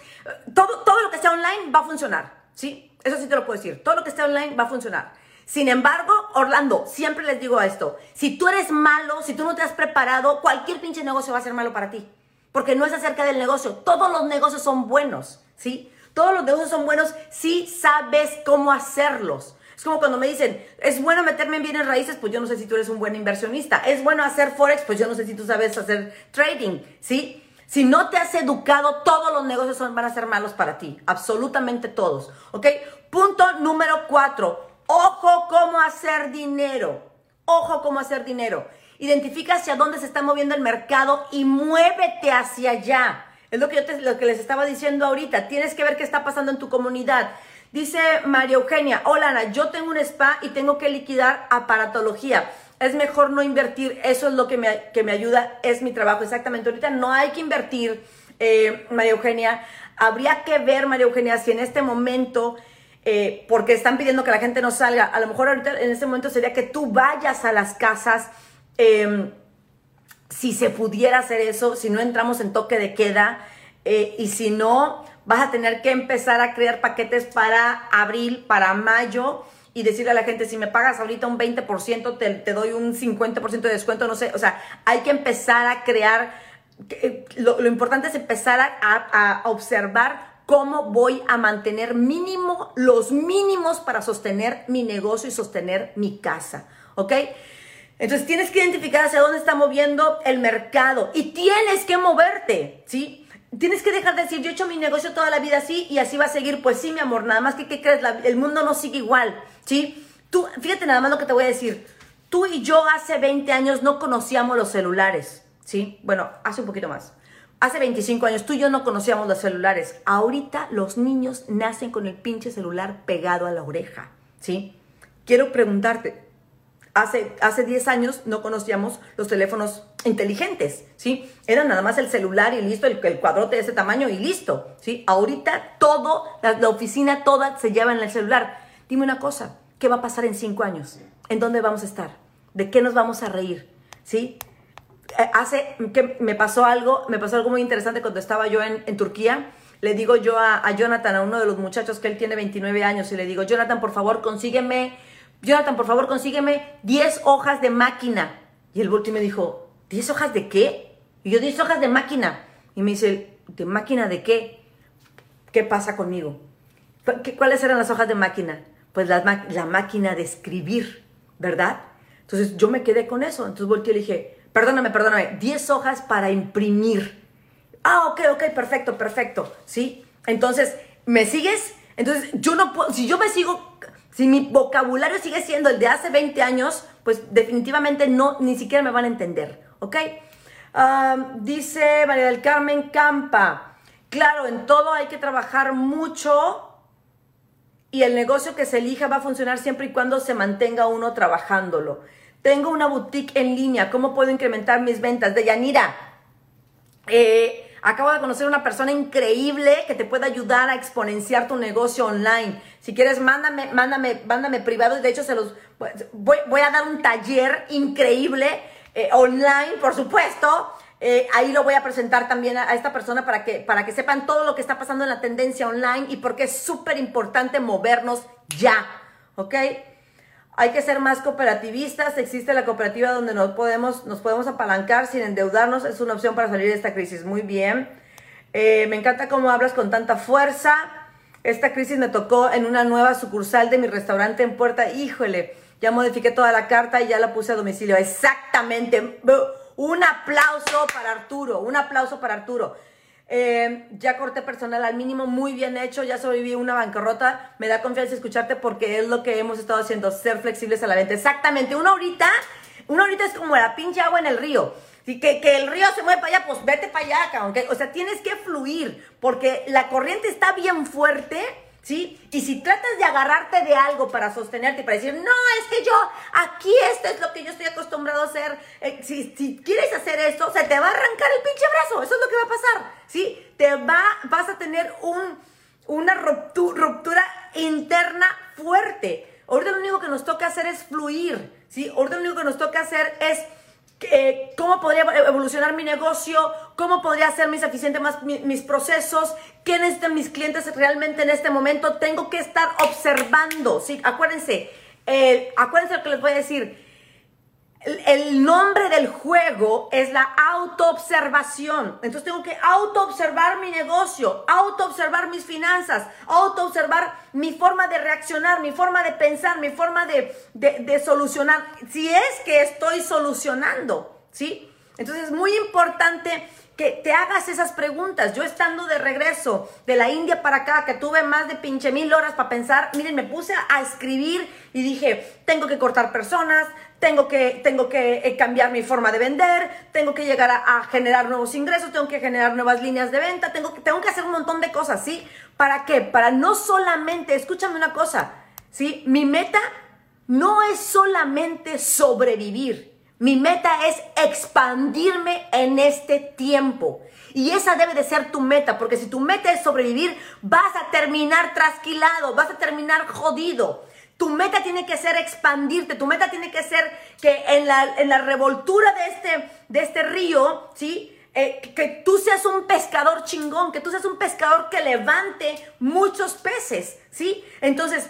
Todo, todo lo que sea online va a funcionar, ¿sí? Eso sí te lo puedo decir. Todo lo que esté online va a funcionar. Sin embargo, Orlando, siempre les digo esto. Si tú eres malo, si tú no te has preparado, cualquier pinche negocio va a ser malo para ti. Porque no es acerca del negocio. Todos los negocios son buenos, ¿sí? Todos los negocios son buenos si sabes cómo hacerlos. Es como cuando me dicen, es bueno meterme en bienes raíces, pues yo no sé si tú eres un buen inversionista. Es bueno hacer forex, pues yo no sé si tú sabes hacer trading, ¿sí? Si no te has educado, todos los negocios van a ser malos para ti, absolutamente todos, ¿ok? Punto número cuatro, ojo cómo hacer dinero, ojo cómo hacer dinero. Identifica hacia dónde se está moviendo el mercado y muévete hacia allá. Es lo que, yo te, lo que les estaba diciendo ahorita. Tienes que ver qué está pasando en tu comunidad. Dice María Eugenia, hola Ana, yo tengo un spa y tengo que liquidar aparatología. Es mejor no invertir, eso es lo que me, que me ayuda, es mi trabajo. Exactamente, ahorita no hay que invertir, eh, María Eugenia. Habría que ver, María Eugenia, si en este momento, eh, porque están pidiendo que la gente no salga, a lo mejor ahorita en este momento sería que tú vayas a las casas. Eh, si se pudiera hacer eso, si no entramos en toque de queda eh, y si no, vas a tener que empezar a crear paquetes para abril, para mayo y decirle a la gente, si me pagas ahorita un 20%, te, te doy un 50% de descuento, no sé, o sea, hay que empezar a crear, eh, lo, importante es empezar a, a observar cómo voy a mantener mínimo, los mínimos para sostener mi negocio y sostener mi casa, ¿ok? Entonces tienes que identificar hacia dónde está moviendo el mercado y tienes que moverte, ¿sí? Tienes que dejar de decir, yo he hecho mi negocio toda la vida así y así va a seguir. Pues sí, mi amor, nada más que, ¿qué crees? el mundo no sigue igual, ¿sí? Tú, fíjate nada más lo que te voy a decir. Tú y yo hace 20 años no conocíamos los celulares, ¿sí? Bueno, hace un poquito más. Hace 25 años tú y yo no conocíamos los celulares. Ahorita los niños nacen con el pinche celular pegado a la oreja, ¿sí? Quiero preguntarte, Hace, hace 10 años no conocíamos los teléfonos inteligentes, ¿sí? Era nada más el celular y listo, el, el cuadrote de ese tamaño y listo, ¿sí? Ahorita todo, la, oficina toda se lleva en el celular. Dime una cosa, ¿qué va a pasar en 5 años? ¿En dónde vamos a estar? ¿De qué nos vamos a reír? ¿Sí? Eh, hace que me pasó algo, me pasó algo muy interesante cuando estaba yo en, Turquía. Le digo yo a, a, Jonathan, a uno de los muchachos que él tiene 29 años, y le digo, Jonathan, por favor, consígueme, Jonathan, por favor, consígueme 10 hojas de máquina. Y el volteó y me dijo, ¿10 hojas de qué? Y yo, 10 hojas de máquina. Y me dice, ¿de máquina de qué? ¿Qué pasa conmigo? ¿Qué, ¿Cuáles eran las hojas de máquina? Pues la, la máquina de escribir, ¿verdad? Entonces yo me quedé con eso. Entonces volteé y le dije, perdóname, perdóname, 10 hojas para imprimir. Ah, ok, ok, perfecto, perfecto. ¿Sí? Entonces, ¿me sigues? Entonces, yo no puedo, si yo me sigo, si mi vocabulario sigue siendo el de hace 20 años, pues definitivamente no, ni siquiera me van a entender, ¿ok? Dice María del Carmen Campa, claro, en todo hay que trabajar mucho y el negocio que se elija va a funcionar siempre y cuando se mantenga uno trabajándolo. Tengo una boutique en línea, ¿cómo puedo incrementar mis ventas? De Yanira, eh, acabo de conocer una persona increíble que te puede ayudar a exponenciar tu negocio online. Si quieres, mándame, mándame, mándame privado. De hecho, se los voy, voy a dar un taller increíble eh, online, por supuesto. Eh, ahí lo voy a presentar también a, a, esta persona para que, para que sepan todo lo que está pasando en la tendencia online y por qué es súper importante movernos ya. ¿Ok? Hay que ser más cooperativistas. Existe la cooperativa donde nos podemos, nos podemos apalancar sin endeudarnos. Es una opción para salir de esta crisis. Muy bien. Eh, me encanta cómo hablas con tanta fuerza. Esta crisis me tocó en una nueva sucursal de mi restaurante en Puerta. Híjole, ya modifiqué toda la carta y ya la puse a domicilio. Exactamente. Un aplauso para Arturo. Un aplauso para Arturo. Eh, ya corté personal al mínimo, muy bien hecho, ya sobreviví una bancarrota. Me da confianza escucharte porque es lo que hemos estado haciendo, ser flexibles a la venta. Exactamente, una ahorita, una ahorita es como la pinche agua en el río. Y que, que el río se mueve para allá, pues vete para allá, aunque, o sea, tienes que fluir porque la corriente está bien fuerte ¿sí? Y si tratas de agarrarte de algo para sostenerte, para decir, no, es que yo, aquí esto es lo que yo estoy acostumbrado a hacer, eh, si, si, quieres hacer esto, se te va a arrancar el pinche brazo, eso es lo que va a pasar, ¿sí? Te va, vas a tener un, una ruptura, ruptura interna fuerte. Ahorita lo único que nos toca hacer es fluir, ¿sí? Ahorita lo único que nos toca hacer es eh, cómo podría evolucionar mi negocio, cómo podría hacer más eficiente más mis, mis procesos, qué necesitan mis clientes realmente en este momento. Tengo que estar observando, ¿sí? Acuérdense, eh, acuérdense lo que les voy a decir. El, nombre del juego es la autoobservación. Entonces tengo que autoobservar mi negocio, autoobservar mis finanzas, autoobservar mi forma de reaccionar, mi forma de pensar, mi forma de, de solucionar. Si es que estoy solucionando, ¿sí? Entonces es muy importante que te hagas esas preguntas. Yo estando de regreso de la India para acá, que tuve más de pinche mil horas para pensar, miren, me puse a escribir y dije, tengo que cortar personas, tengo que, tengo que eh, cambiar mi forma de vender, tengo que llegar a, generar nuevos ingresos, tengo que generar nuevas líneas de venta, tengo, tengo que hacer un montón de cosas, ¿sí? ¿Para qué? Para no solamente, escúchame una cosa, ¿sí? Mi meta no es solamente sobrevivir. Mi meta es expandirme en este tiempo. Y esa debe de ser tu meta, porque si tu meta es sobrevivir, vas a terminar trasquilado, vas a terminar jodido. Tu meta tiene que ser expandirte, tu meta tiene que ser que en la, en la revoltura de este, de este río, ¿sí? Eh, que tú seas un pescador chingón, que tú seas un pescador que levante muchos peces, ¿sí? Entonces,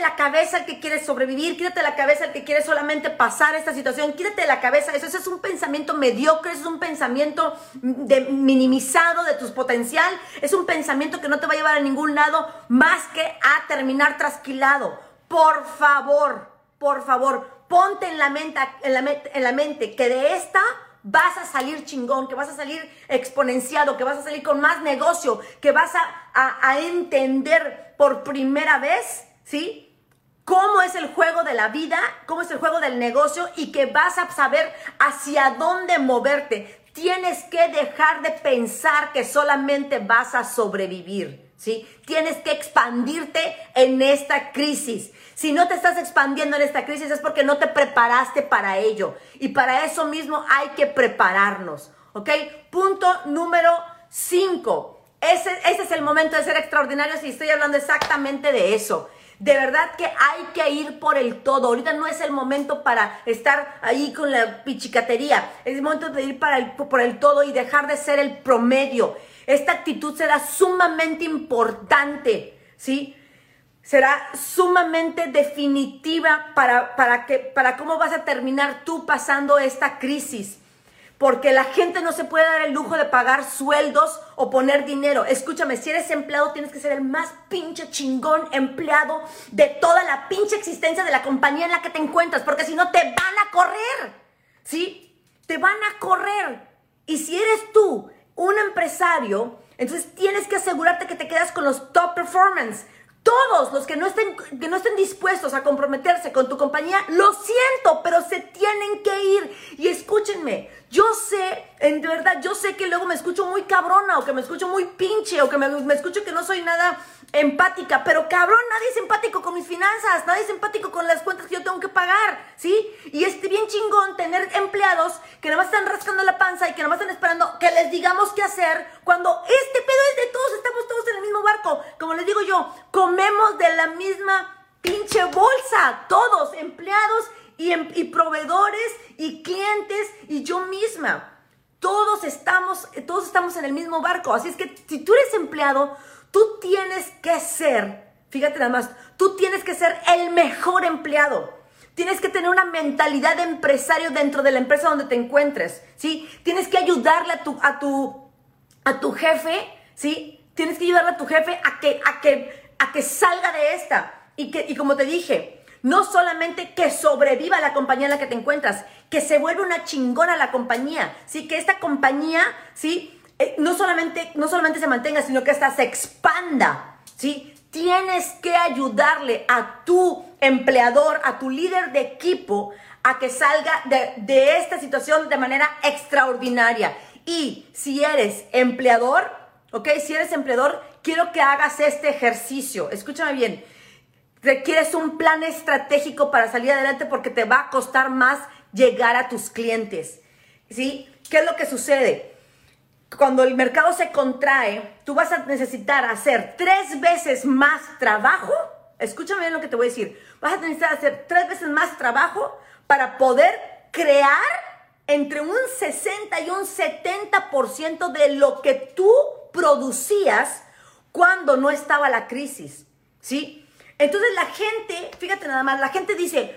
la cabeza el que quiere sobrevivir, quítate la cabeza el que quiere solamente pasar esta situación, quítate la cabeza eso, eso es un pensamiento mediocre, es un pensamiento de, minimizado de tu potencial, es un pensamiento que no te va a llevar a ningún lado más que a terminar trasquilado. Por favor, por favor, ponte en la mente, en la, en la mente que de esta vas a salir chingón, que vas a salir exponenciado, que vas a salir con más negocio, que vas a, a entender por primera vez ¿sí? Cómo es el juego de la vida, cómo es el juego del negocio y que vas a saber hacia dónde moverte. Tienes que dejar de pensar que solamente vas a sobrevivir, ¿sí? Tienes que expandirte en esta crisis. Si no te estás expandiendo en esta crisis es porque no te preparaste para ello. Y para eso mismo hay que prepararnos, ¿ok? Punto número 5. Ese, ese es el momento de ser extraordinarios y estoy hablando exactamente de eso. De verdad que hay que ir por el todo. Ahorita no es el momento para estar ahí con la pichicatería. Es el momento de ir para por el todo y dejar de ser el promedio. Esta actitud será sumamente importante, ¿sí? Será sumamente definitiva para, para, que, para cómo vas a terminar tú pasando esta crisis porque la gente no se puede dar el lujo de pagar sueldos o poner dinero. Escúchame, si eres empleado tienes que ser el más pinche chingón empleado de toda la pinche existencia de la compañía en la que te encuentras, porque si no te van a correr, ¿sí? Te van a correr. Y si eres tú un empresario, entonces tienes que asegurarte que te quedas con los top performance. Todos los que no, estén, que no estén dispuestos a comprometerse con tu compañía, lo siento, pero se tienen que ir. Y escúchenme, yo sé, en verdad, yo sé que luego me escucho muy cabrona o que me escucho muy pinche o que me, me escucho que no soy nada empática, pero cabrón, nadie es empático con mis finanzas, nadie es empático con las cuentas que yo tengo que pagar, ¿sí? Y es bien chingón tener empleados que nada más están rascando la panza y que nada más están esperando que les digamos qué hacer cuando este pedo es de todos, estamos todos en el mismo barco. Como les digo yo, comemos de la misma pinche bolsa, todos, empleados y, em, y proveedores y clientes y yo misma. Todos estamos, todos estamos en el mismo barco. Así es que si tú eres empleado, Tú tienes que ser, fíjate nada más, tú tienes que ser el mejor empleado. Tienes que tener una mentalidad de empresario dentro de la empresa donde te encuentres, ¿sí? Tienes que ayudarle a tu, a tu, a tu jefe, ¿sí? Tienes que ayudarle a tu jefe a que, a que, a que salga de esta. Y, que, y como te dije, no solamente que sobreviva la compañía en la que te encuentras, que se vuelva una chingona la compañía, ¿sí? Que esta compañía, ¿sí? Eh, no, solamente, no solamente se mantenga, sino que hasta se expanda, ¿sí? Tienes que ayudarle a tu empleador, a tu líder de equipo, a que salga de, de esta situación de manera extraordinaria. Y si eres empleador, ¿ok? Si eres empleador, quiero que hagas este ejercicio. Escúchame bien. Requieres un plan estratégico para salir adelante porque te va a costar más llegar a tus clientes. ¿Sí? ¿Qué es lo que sucede? Cuando el mercado se contrae, tú vas a necesitar hacer tres veces más trabajo. Escúchame bien lo que te voy a decir. Vas a necesitar hacer tres veces más trabajo para poder crear entre un 60 y un 70% de lo que tú producías cuando no estaba la crisis. ¿Sí? Entonces la gente, fíjate nada más, la gente dice,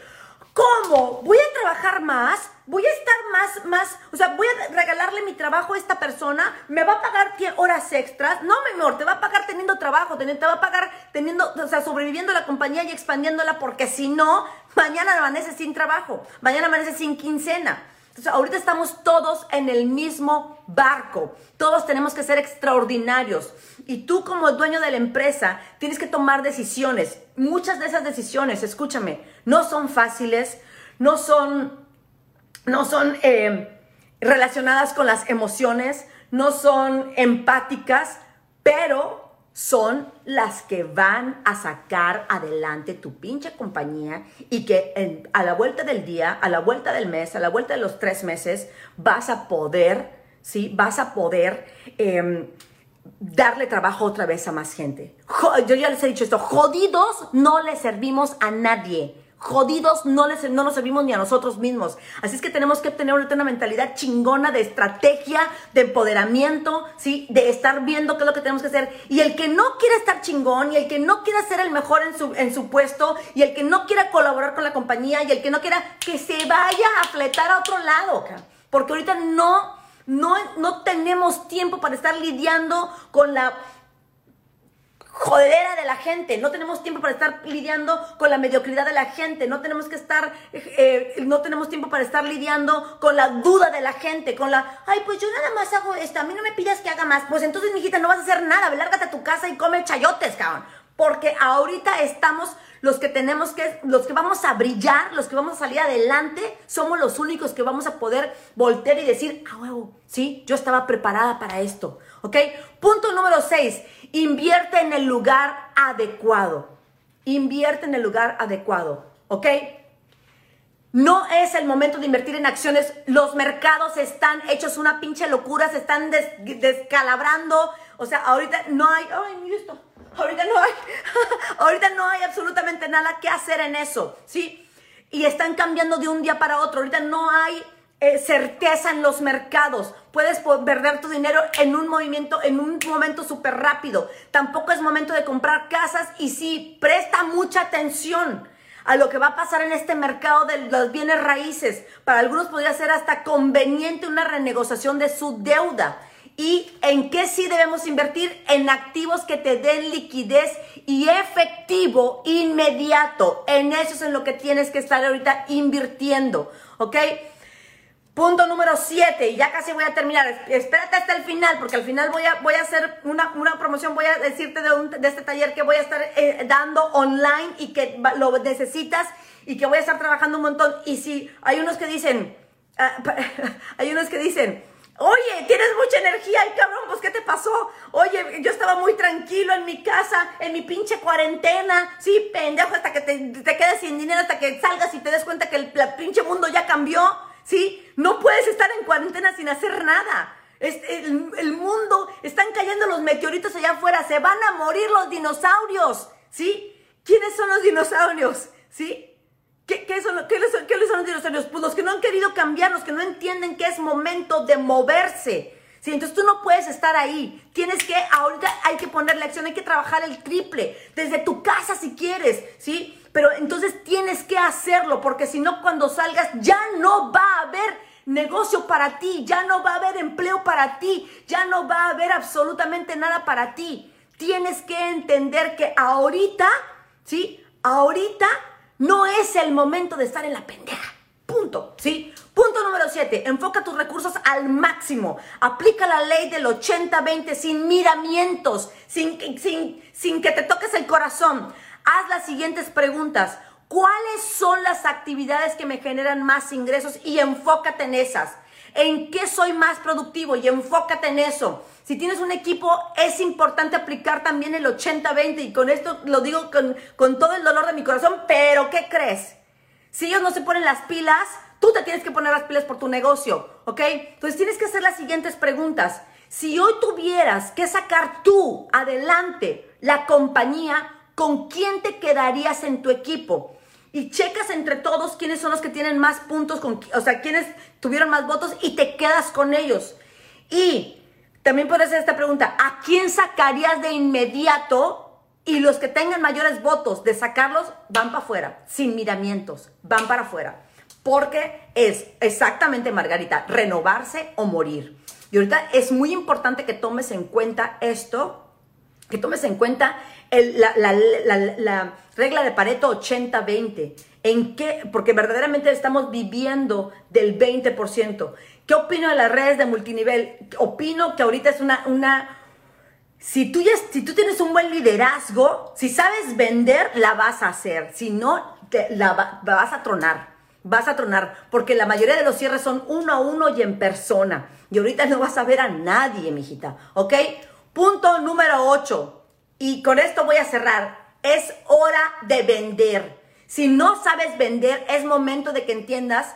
¿Cómo? ¿Voy a trabajar más? ¿Voy a estar más, más? O sea, ¿voy a regalarle mi trabajo a esta persona? ¿Me va a pagar horas extras? No, mi amor, te va a pagar teniendo trabajo, te va a pagar teniendo, o sea, sobreviviendo la compañía y expandiéndola, porque si no, mañana amanece sin trabajo, mañana amanece sin quincena. Entonces, ahorita estamos todos en el mismo barco. Todos tenemos que ser extraordinarios. Y tú como dueño de la empresa tienes que tomar decisiones. Muchas de esas decisiones, escúchame, no son fáciles, no son, no son eh, relacionadas con las emociones, no son empáticas, pero son las que van a sacar adelante tu pinche compañía y que a la vuelta del día, a la vuelta del mes, a la vuelta de los tres meses, vas a poder, ¿sí? Vas a poder em, darle trabajo otra vez a más gente. Yo ya les he dicho esto, jodidos no le servimos a nadie jodidos no, les, no nos servimos ni a nosotros mismos. Así es que tenemos que tener una mentalidad chingona de estrategia, de empoderamiento, ¿sí? De estar viendo qué es lo que tenemos que hacer. Y el que no quiere estar chingón, y el que no quiera ser el mejor en su, en su puesto, y el que no quiera colaborar con la compañía, y el que no quiera que se vaya a fletar a otro lado, porque ahorita no, no, no tenemos tiempo para estar lidiando con la jodera de la gente, no tenemos tiempo para estar lidiando con la mediocridad de la gente, no tenemos que estar, eh, no tenemos tiempo para estar lidiando con la duda de la gente, con la, ay, pues yo nada más hago esto, a mí no me pidas que haga más, pues entonces, mijita, no vas a hacer nada, lárgate a tu casa y come chayotes, cabrón. porque ahorita estamos los que tenemos que, los que vamos a brillar, los que vamos a salir adelante, somos los únicos que vamos a poder voltear y decir, ah, huevo, sí, yo estaba preparada para esto, ¿ok? Punto número 6, invierte en el lugar adecuado, invierte en el lugar adecuado, ¿ok? No es el momento de invertir en acciones. Los mercados están hechos una pinche locura, se están descalabrando. O sea, ahorita no hay. Ay, mira esto. Ahorita no hay. *laughs* ahorita no hay absolutamente nada que hacer en eso. ¿Sí? Y están cambiando de un día para otro. Ahorita no hay eh, certeza en los mercados. Puedes perder tu dinero en un movimiento, en un momento súper rápido. Tampoco es momento de comprar casas y sí, presta mucha atención a lo que va a pasar en este mercado de los bienes raíces. Para algunos podría ser hasta conveniente una renegociación de su deuda. ¿Y en qué sí debemos invertir? En activos que te den liquidez y efectivo inmediato. En eso es en lo que tienes que estar ahorita invirtiendo. ¿Ok? Punto número 7, y ya casi voy a terminar. Espérate hasta el final, porque al final voy a, voy a hacer una, promoción, voy a decirte de, este taller que voy a estar eh, dando online y que lo necesitas y que voy a estar trabajando un montón. Y si hay unos que dicen, ah, *laughs* hay unos que dicen, Oye, tienes mucha energía, y cabrón, pues ¿qué te pasó? Oye, yo estaba muy tranquilo en mi casa, en mi pinche cuarentena. Sí, pendejo, hasta que te quedes sin dinero, hasta que salgas y te des cuenta que el pinche mundo ya cambió. ¿Sí? No puedes estar en cuarentena sin hacer nada. el, mundo, están cayendo los meteoritos allá afuera, se van a morir los dinosaurios, ¿sí? ¿Quiénes son los dinosaurios? ¿Sí? ¿Qué, qué, son, qué, son, ¿Qué son los dinosaurios? Pues los que no han querido cambiar, los que no entienden que es momento de moverse. ¿Sí? Entonces tú no puedes estar ahí. Tienes que, ahorita hay que ponerle acción, hay que trabajar el triple, desde tu casa si quieres, ¿sí? Pero entonces tienes que hacerlo, porque si no, cuando salgas ya no va a haber negocio para ti, ya no va a haber empleo para ti, ya no va a haber absolutamente nada para ti. Tienes que entender que ahorita, ¿sí? Ahorita no es el momento de estar en la pendeja. Punto, ¿sí? Punto número 7, enfoca tus recursos al máximo. Aplica la ley del 80-20 sin miramientos, sin, sin, sin que te toques el corazón haz las siguientes preguntas. ¿Cuáles son las actividades que me generan más ingresos? Y enfócate en esas. ¿En qué soy más productivo? Y enfócate en eso. Si tienes un equipo, es importante aplicar también el 80-20. Y con esto lo digo con, con todo el dolor de mi corazón. Pero, ¿qué crees? Si ellos no se ponen las pilas, tú te tienes que poner las pilas por tu negocio. ¿Ok? Entonces tienes que hacer las siguientes preguntas. Si hoy tuvieras que sacar tú adelante la compañía, ¿con quién te quedarías en tu equipo? Y checas entre todos quiénes son los que tienen más puntos, con, o sea, quiénes tuvieron más votos y te quedas con ellos. Y también puedes hacer esta pregunta, ¿a quién sacarías de inmediato? Y los que tengan mayores votos de sacarlos van para afuera, sin miramientos, van para afuera. Porque es exactamente, Margarita, renovarse o morir. Y ahorita es muy importante que tomes en cuenta esto, que tomes en cuenta la, regla de Pareto 80-20. ¿En qué? Porque verdaderamente estamos viviendo del 20%. ¿Qué opino de las redes de multinivel? Opino que ahorita es una, una si tú, ya, si tú tienes un buen liderazgo, si sabes vender, la vas a hacer. Si no, te, la, vas a tronar. Vas a tronar. Porque la mayoría de los cierres son uno a uno y en persona. Y ahorita no vas a ver a nadie, mijita. ¿Ok? Punto número 8. Y con esto voy a cerrar. Es hora de vender. Si no sabes vender, es momento de que entiendas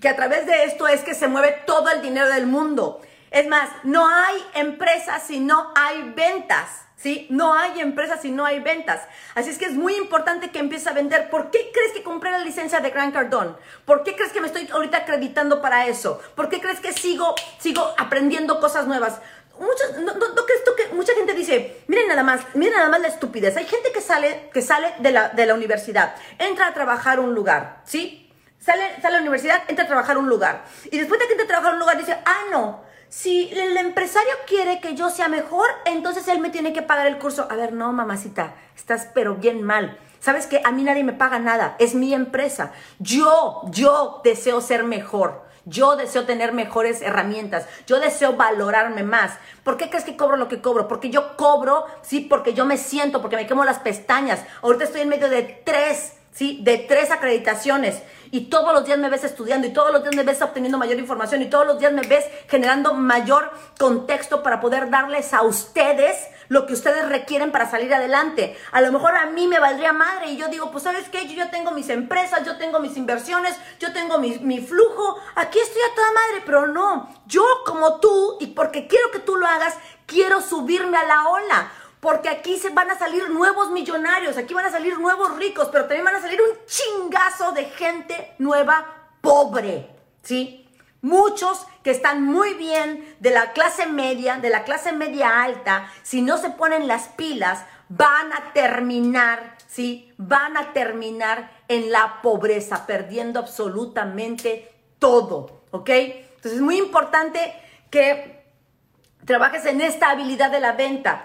que a través de esto es que se mueve todo el dinero del mundo. Es más, no hay empresas si no hay ventas. ¿Sí? No hay empresas si no hay ventas. Así es que es muy importante que empieces a vender. ¿Por qué crees que compré la licencia de Gran Cardón? ¿Por qué crees que me estoy ahorita acreditando para eso? ¿Por qué crees que sigo, sigo aprendiendo cosas nuevas? muchas, no, no, que mucha gente dice, miren nada más, miren nada más la estupidez. Hay gente que sale, que sale de la, de universidad, entra a trabajar un lugar, ¿sí? Sale, sale a la universidad, entra a trabajar un lugar. Y después de que entra a trabajar un lugar, dice, ah, no, si el empresario quiere que yo sea mejor, entonces él me tiene que pagar el curso. A ver, no, mamacita, estás pero bien mal. ¿Sabes qué? A mí nadie me paga nada, es mi empresa. Yo, yo deseo ser mejor. Yo deseo tener mejores herramientas. Yo deseo valorarme más. ¿Por qué crees que cobro lo que cobro? Porque yo cobro, sí, porque yo me siento, porque me quemo las pestañas. Ahorita estoy en medio de tres, sí, de tres acreditaciones y todos los días me ves estudiando y todos los días me ves obteniendo mayor información y todos los días me ves generando mayor contexto para poder darles a ustedes lo que ustedes requieren para salir adelante. A lo mejor a mí me valdría madre y yo digo, pues sabes qué, yo tengo mis empresas, yo tengo mis inversiones, yo tengo mi, mi flujo, aquí estoy a toda madre, pero no, yo como tú y porque quiero que tú lo hagas, quiero subirme a la ola porque aquí se van a salir nuevos millonarios, aquí van a salir nuevos ricos, pero también van a salir un chingazo de gente nueva pobre, ¿sí? Muchos que están muy bien de la clase media, de la clase media alta, si no se ponen las pilas, van a terminar, ¿sí? Van a terminar en la pobreza, perdiendo absolutamente todo, ¿ok? Entonces es muy importante que trabajes en esta habilidad de la venta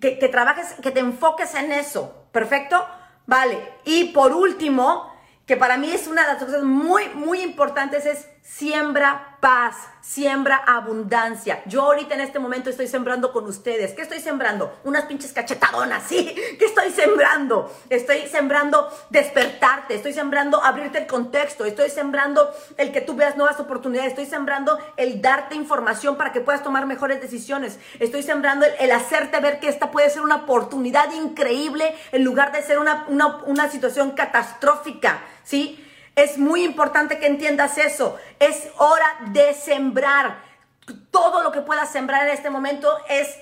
que, trabajes, que te enfoques en eso. ¿Perfecto? Vale. Y por último, que para mí es una de las cosas muy, muy importantes, es siembra paz, siembra abundancia. Yo ahorita en este momento estoy sembrando con ustedes. ¿Qué estoy sembrando? Unas pinches cachetadonas, ¿sí? ¿Qué estoy sembrando? Estoy sembrando despertarte, estoy sembrando abrirte el contexto, estoy sembrando el que tú veas nuevas oportunidades, estoy sembrando el darte información para que puedas tomar mejores decisiones, estoy sembrando el, hacerte ver que esta puede ser una oportunidad increíble en lugar de ser una, una, situación catastrófica, ¿sí? Es muy importante que entiendas eso. Es hora de sembrar. Todo lo que puedas sembrar en este momento es,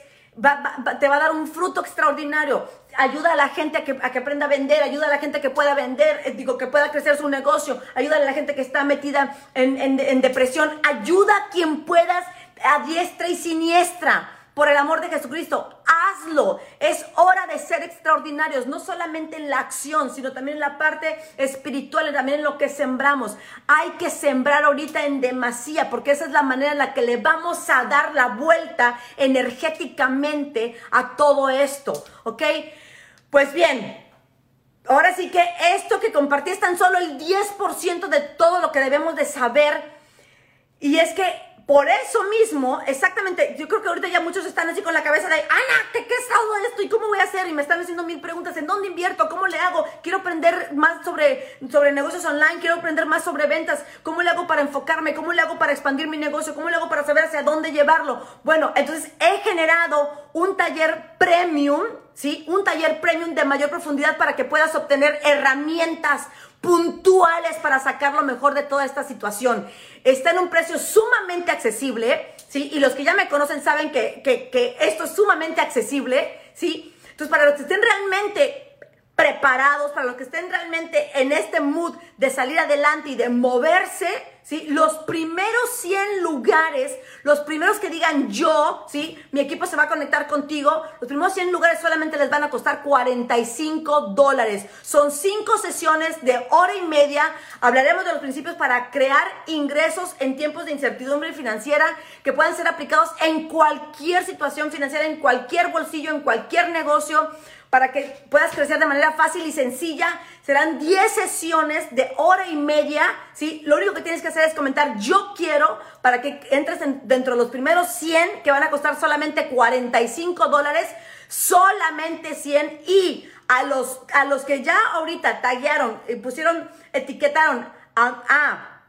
te va a dar un fruto extraordinario. Ayuda a la gente a que, aprenda a vender, ayuda a la gente que pueda vender, eh, digo, que pueda crecer su negocio, ayuda a la gente que está metida en, en depresión, ayuda a quien puedas a diestra y siniestra por el amor de Jesucristo, hazlo. Es hora de ser extraordinarios, no solamente en la acción, sino también en la parte espiritual también en lo que sembramos. Hay que sembrar ahorita en demasía, porque esa es la manera en la que le vamos a dar la vuelta energéticamente a todo esto, ¿ok? Pues bien, ahora sí que esto que compartí es tan solo el 10% de todo lo que debemos de saber. Y es que por eso mismo, exactamente, yo creo que ahorita ya muchos están así con la cabeza de, Ana, ¿qué, qué es todo esto? ¿Y cómo voy a hacer? Y me están haciendo mil preguntas, ¿en dónde invierto? ¿Cómo le hago? Quiero aprender más sobre, sobre negocios online, quiero aprender más sobre ventas, ¿cómo le hago para enfocarme? ¿Cómo le hago para expandir mi negocio? ¿Cómo le hago para saber hacia dónde llevarlo? Bueno, entonces he generado un taller premium, ¿sí? Un taller premium de mayor profundidad para que puedas obtener herramientas puntuales para sacar lo mejor de toda esta situación. Está en un precio sumamente accesible, ¿sí? Y los que ya me conocen saben que, que esto es sumamente accesible, ¿sí? Entonces, para los que estén realmente preparados, para los que estén realmente en este mood de salir adelante y de moverse, ¿sí? Los primeros 100 lugares, los primeros que digan yo, ¿sí? Mi equipo se va a conectar contigo, los primeros 100 lugares solamente les van a costar 45 dólares. Son 5 sesiones de hora y media. Hablaremos de los principios para crear ingresos en tiempos de incertidumbre financiera que puedan ser aplicados en cualquier situación financiera, en cualquier bolsillo, en cualquier negocio para que puedas crecer de manera fácil y sencilla. Serán 10 sesiones de hora y media, ¿sí? Lo único que tienes que hacer es comentar yo quiero para que entres dentro de los primeros 100 que van a costar solamente 45 dólares, solamente 100 y a los, a los que ya ahorita tallaron y pusieron, etiquetaron a, a,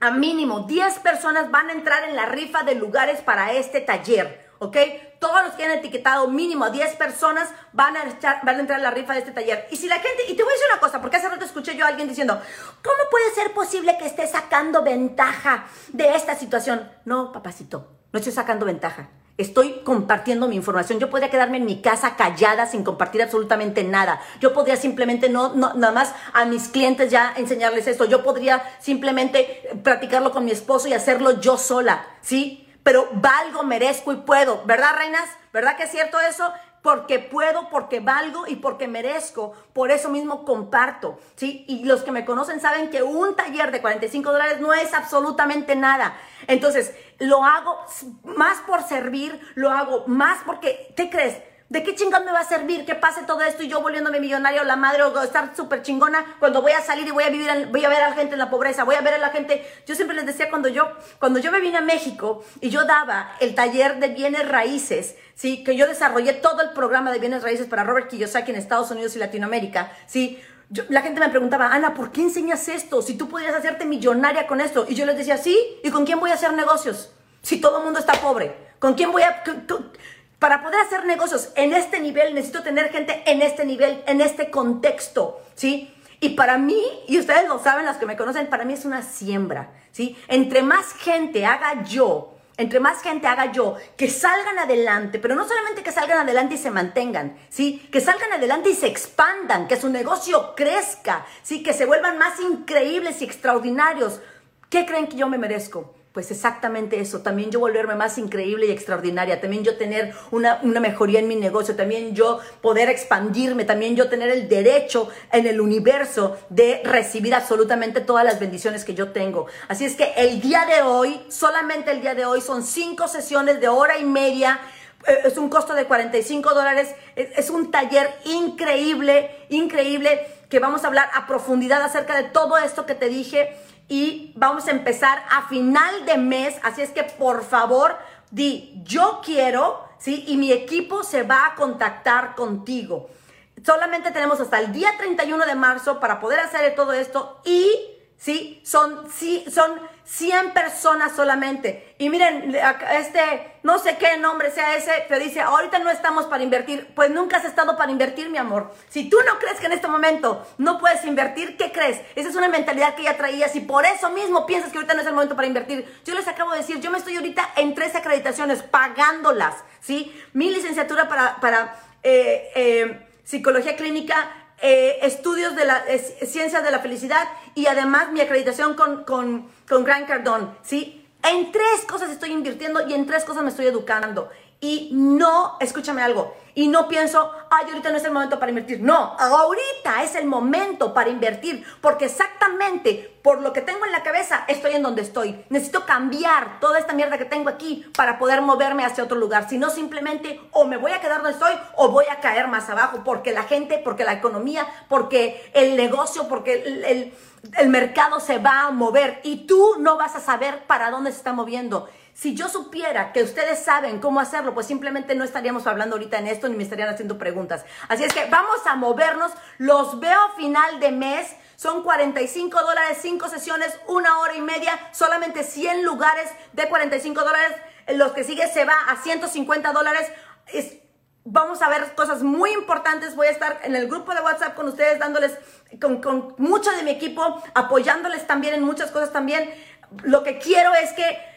a mínimo 10 personas van a entrar en la rifa de lugares para este taller. ¿ok? Todos los que han etiquetado mínimo a 10 personas van a, entrar a la rifa de este taller. Y si la gente, y te voy a decir una cosa, porque hace rato escuché yo a alguien diciendo, ¿cómo puede ser posible que esté sacando ventaja de esta situación? No, papacito, no estoy sacando ventaja. Estoy compartiendo mi información. Yo podría quedarme en mi casa callada sin compartir absolutamente nada. Yo podría simplemente no, nada más a mis clientes ya enseñarles esto. Yo podría simplemente practicarlo con mi esposo y hacerlo yo sola, ¿sí? Pero valgo, merezco y puedo, ¿verdad, reinas? ¿Verdad que es cierto eso? Porque puedo, porque valgo y porque merezco. Por eso mismo comparto, ¿sí? Y los que me conocen saben que un taller de 45 dólares no es absolutamente nada. Entonces, lo hago más por servir, lo hago más porque, ¿qué crees? ¿De qué chingón me va a servir que pase todo esto y yo volviéndome millonario, la madre, o estar súper chingona cuando voy a salir y voy a vivir, voy a ver a la gente en la pobreza, voy a ver a la gente. Yo siempre les decía cuando yo, cuando yo me vine a México y yo daba el taller de bienes raíces, sí, que yo desarrollé todo el programa de bienes raíces para Robert Kiyosaki en Estados Unidos y Latinoamérica, sí. la gente me preguntaba, Ana, ¿por qué enseñas esto? Si tú podrías hacerte millonaria con esto. Y yo les decía, sí, ¿y con quién voy a hacer negocios? Si todo el mundo está pobre. ¿Con quién voy a...? Para poder hacer negocios en este nivel, necesito tener gente en este nivel, en este contexto, ¿sí? Y para mí, y ustedes lo saben, las que me conocen, para mí es una siembra, ¿sí? Entre más gente haga yo, entre más gente haga yo, que salgan adelante, pero no solamente que salgan adelante y se mantengan, ¿sí? Que salgan adelante y se expandan, que su negocio crezca, ¿sí? Que se vuelvan más increíbles y extraordinarios. ¿Qué creen que yo me merezco? Pues exactamente eso, también yo volverme más increíble y extraordinaria, también yo tener una, mejoría en mi negocio, también yo poder expandirme, también yo tener el derecho en el universo de recibir absolutamente todas las bendiciones que yo tengo. Así es que el día de hoy, solamente el día de hoy, son cinco sesiones de hora y media. Eh, es un costo de 45 dólares. Es, un taller increíble, increíble, que vamos a hablar a profundidad acerca de todo esto que te dije y vamos a empezar a final de mes. Así es que por favor, di yo quiero, ¿sí? Y mi equipo se va a contactar contigo. Solamente tenemos hasta el día 31 de marzo para poder hacer todo esto y, ¿sí? Son, sí, son 100 personas solamente. Y miren, este, no sé qué nombre sea ese, te dice, ahorita no estamos para invertir. Pues nunca has estado para invertir, mi amor. Si tú no crees que en este momento no puedes invertir, ¿qué crees? Esa es una mentalidad que ya traías y por eso mismo piensas que ahorita no es el momento para invertir. Yo les acabo de decir, yo me estoy ahorita en tres acreditaciones pagándolas, ¿sí? Mi licenciatura para, para eh, eh, psicología clínica eh, estudios de la ciencias de la felicidad y además mi acreditación con, con, con Gran Cardón, ¿sí? En tres cosas estoy invirtiendo y en tres cosas me estoy educando. Y no, escúchame algo, y no pienso, ay, ahorita no es el momento para invertir. No, ahorita es el momento para invertir, porque exactamente por lo que tengo en la cabeza estoy en donde estoy. Necesito cambiar toda esta mierda que tengo aquí para poder moverme hacia otro lugar. Si no, simplemente o me voy a quedar donde estoy o voy a caer más abajo, porque la gente, porque la economía, porque el negocio, porque el, el mercado se va a mover y tú no vas a saber para dónde se está moviendo. Si yo supiera que ustedes saben cómo hacerlo, pues simplemente no estaríamos hablando ahorita en esto ni me estarían haciendo preguntas. Así es que vamos a movernos. Los veo final de mes. Son 45 dólares, 5 sesiones, una hora y media, solamente 100 lugares de 45 dólares. Los que sigue se va a 150 dólares. vamos a ver cosas muy importantes. Voy a estar en el grupo de WhatsApp con ustedes, dándoles con, con mucho de mi equipo, apoyándoles también en muchas cosas también. Lo que quiero es que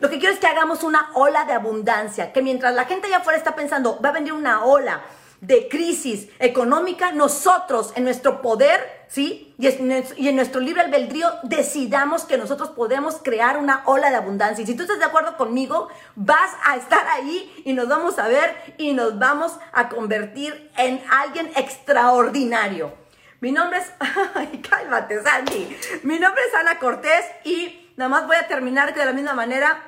lo que quiero es que hagamos una ola de abundancia, que mientras la gente allá afuera está pensando, va a venir una ola de crisis económica, nosotros en nuestro poder, ¿sí? Y en, nuestro libre albedrío decidamos que nosotros podemos crear una ola de abundancia. Y si tú estás de acuerdo conmigo, vas a estar ahí y nos vamos a ver y nos vamos a convertir en alguien extraordinario. Mi nombre es, *laughs* ay, cálmate, Sandy. Mi nombre es Ana Cortés y Nada más voy a terminar de la misma manera.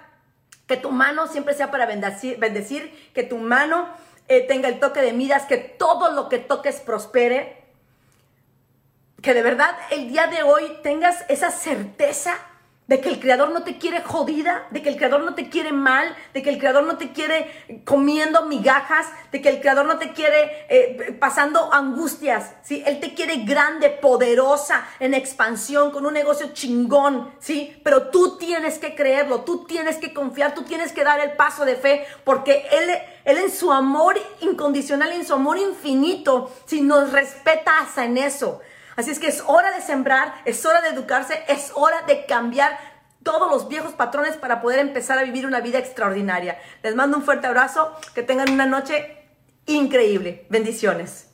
Que tu mano siempre sea para bendecir, bendecir que tu mano eh, tenga el toque de miras, que todo lo que toques prospere. Que de verdad el día de hoy tengas esa certeza de que el creador no te quiere jodida, de que el creador no te quiere mal, de que el creador no te quiere comiendo migajas, de que el creador no te quiere eh, pasando angustias, ¿sí? Él te quiere grande, poderosa, en expansión, con un negocio chingón, ¿sí? Pero tú tienes que creerlo, tú tienes que confiar, tú tienes que dar el paso de fe, porque Él, él en su amor incondicional, en su amor infinito, si nos respeta hasta en eso. Así es que es hora de sembrar, es hora de educarse, es hora de cambiar todos los viejos patrones para poder empezar a vivir una vida extraordinaria. Les mando un fuerte abrazo, que tengan una noche increíble. Bendiciones.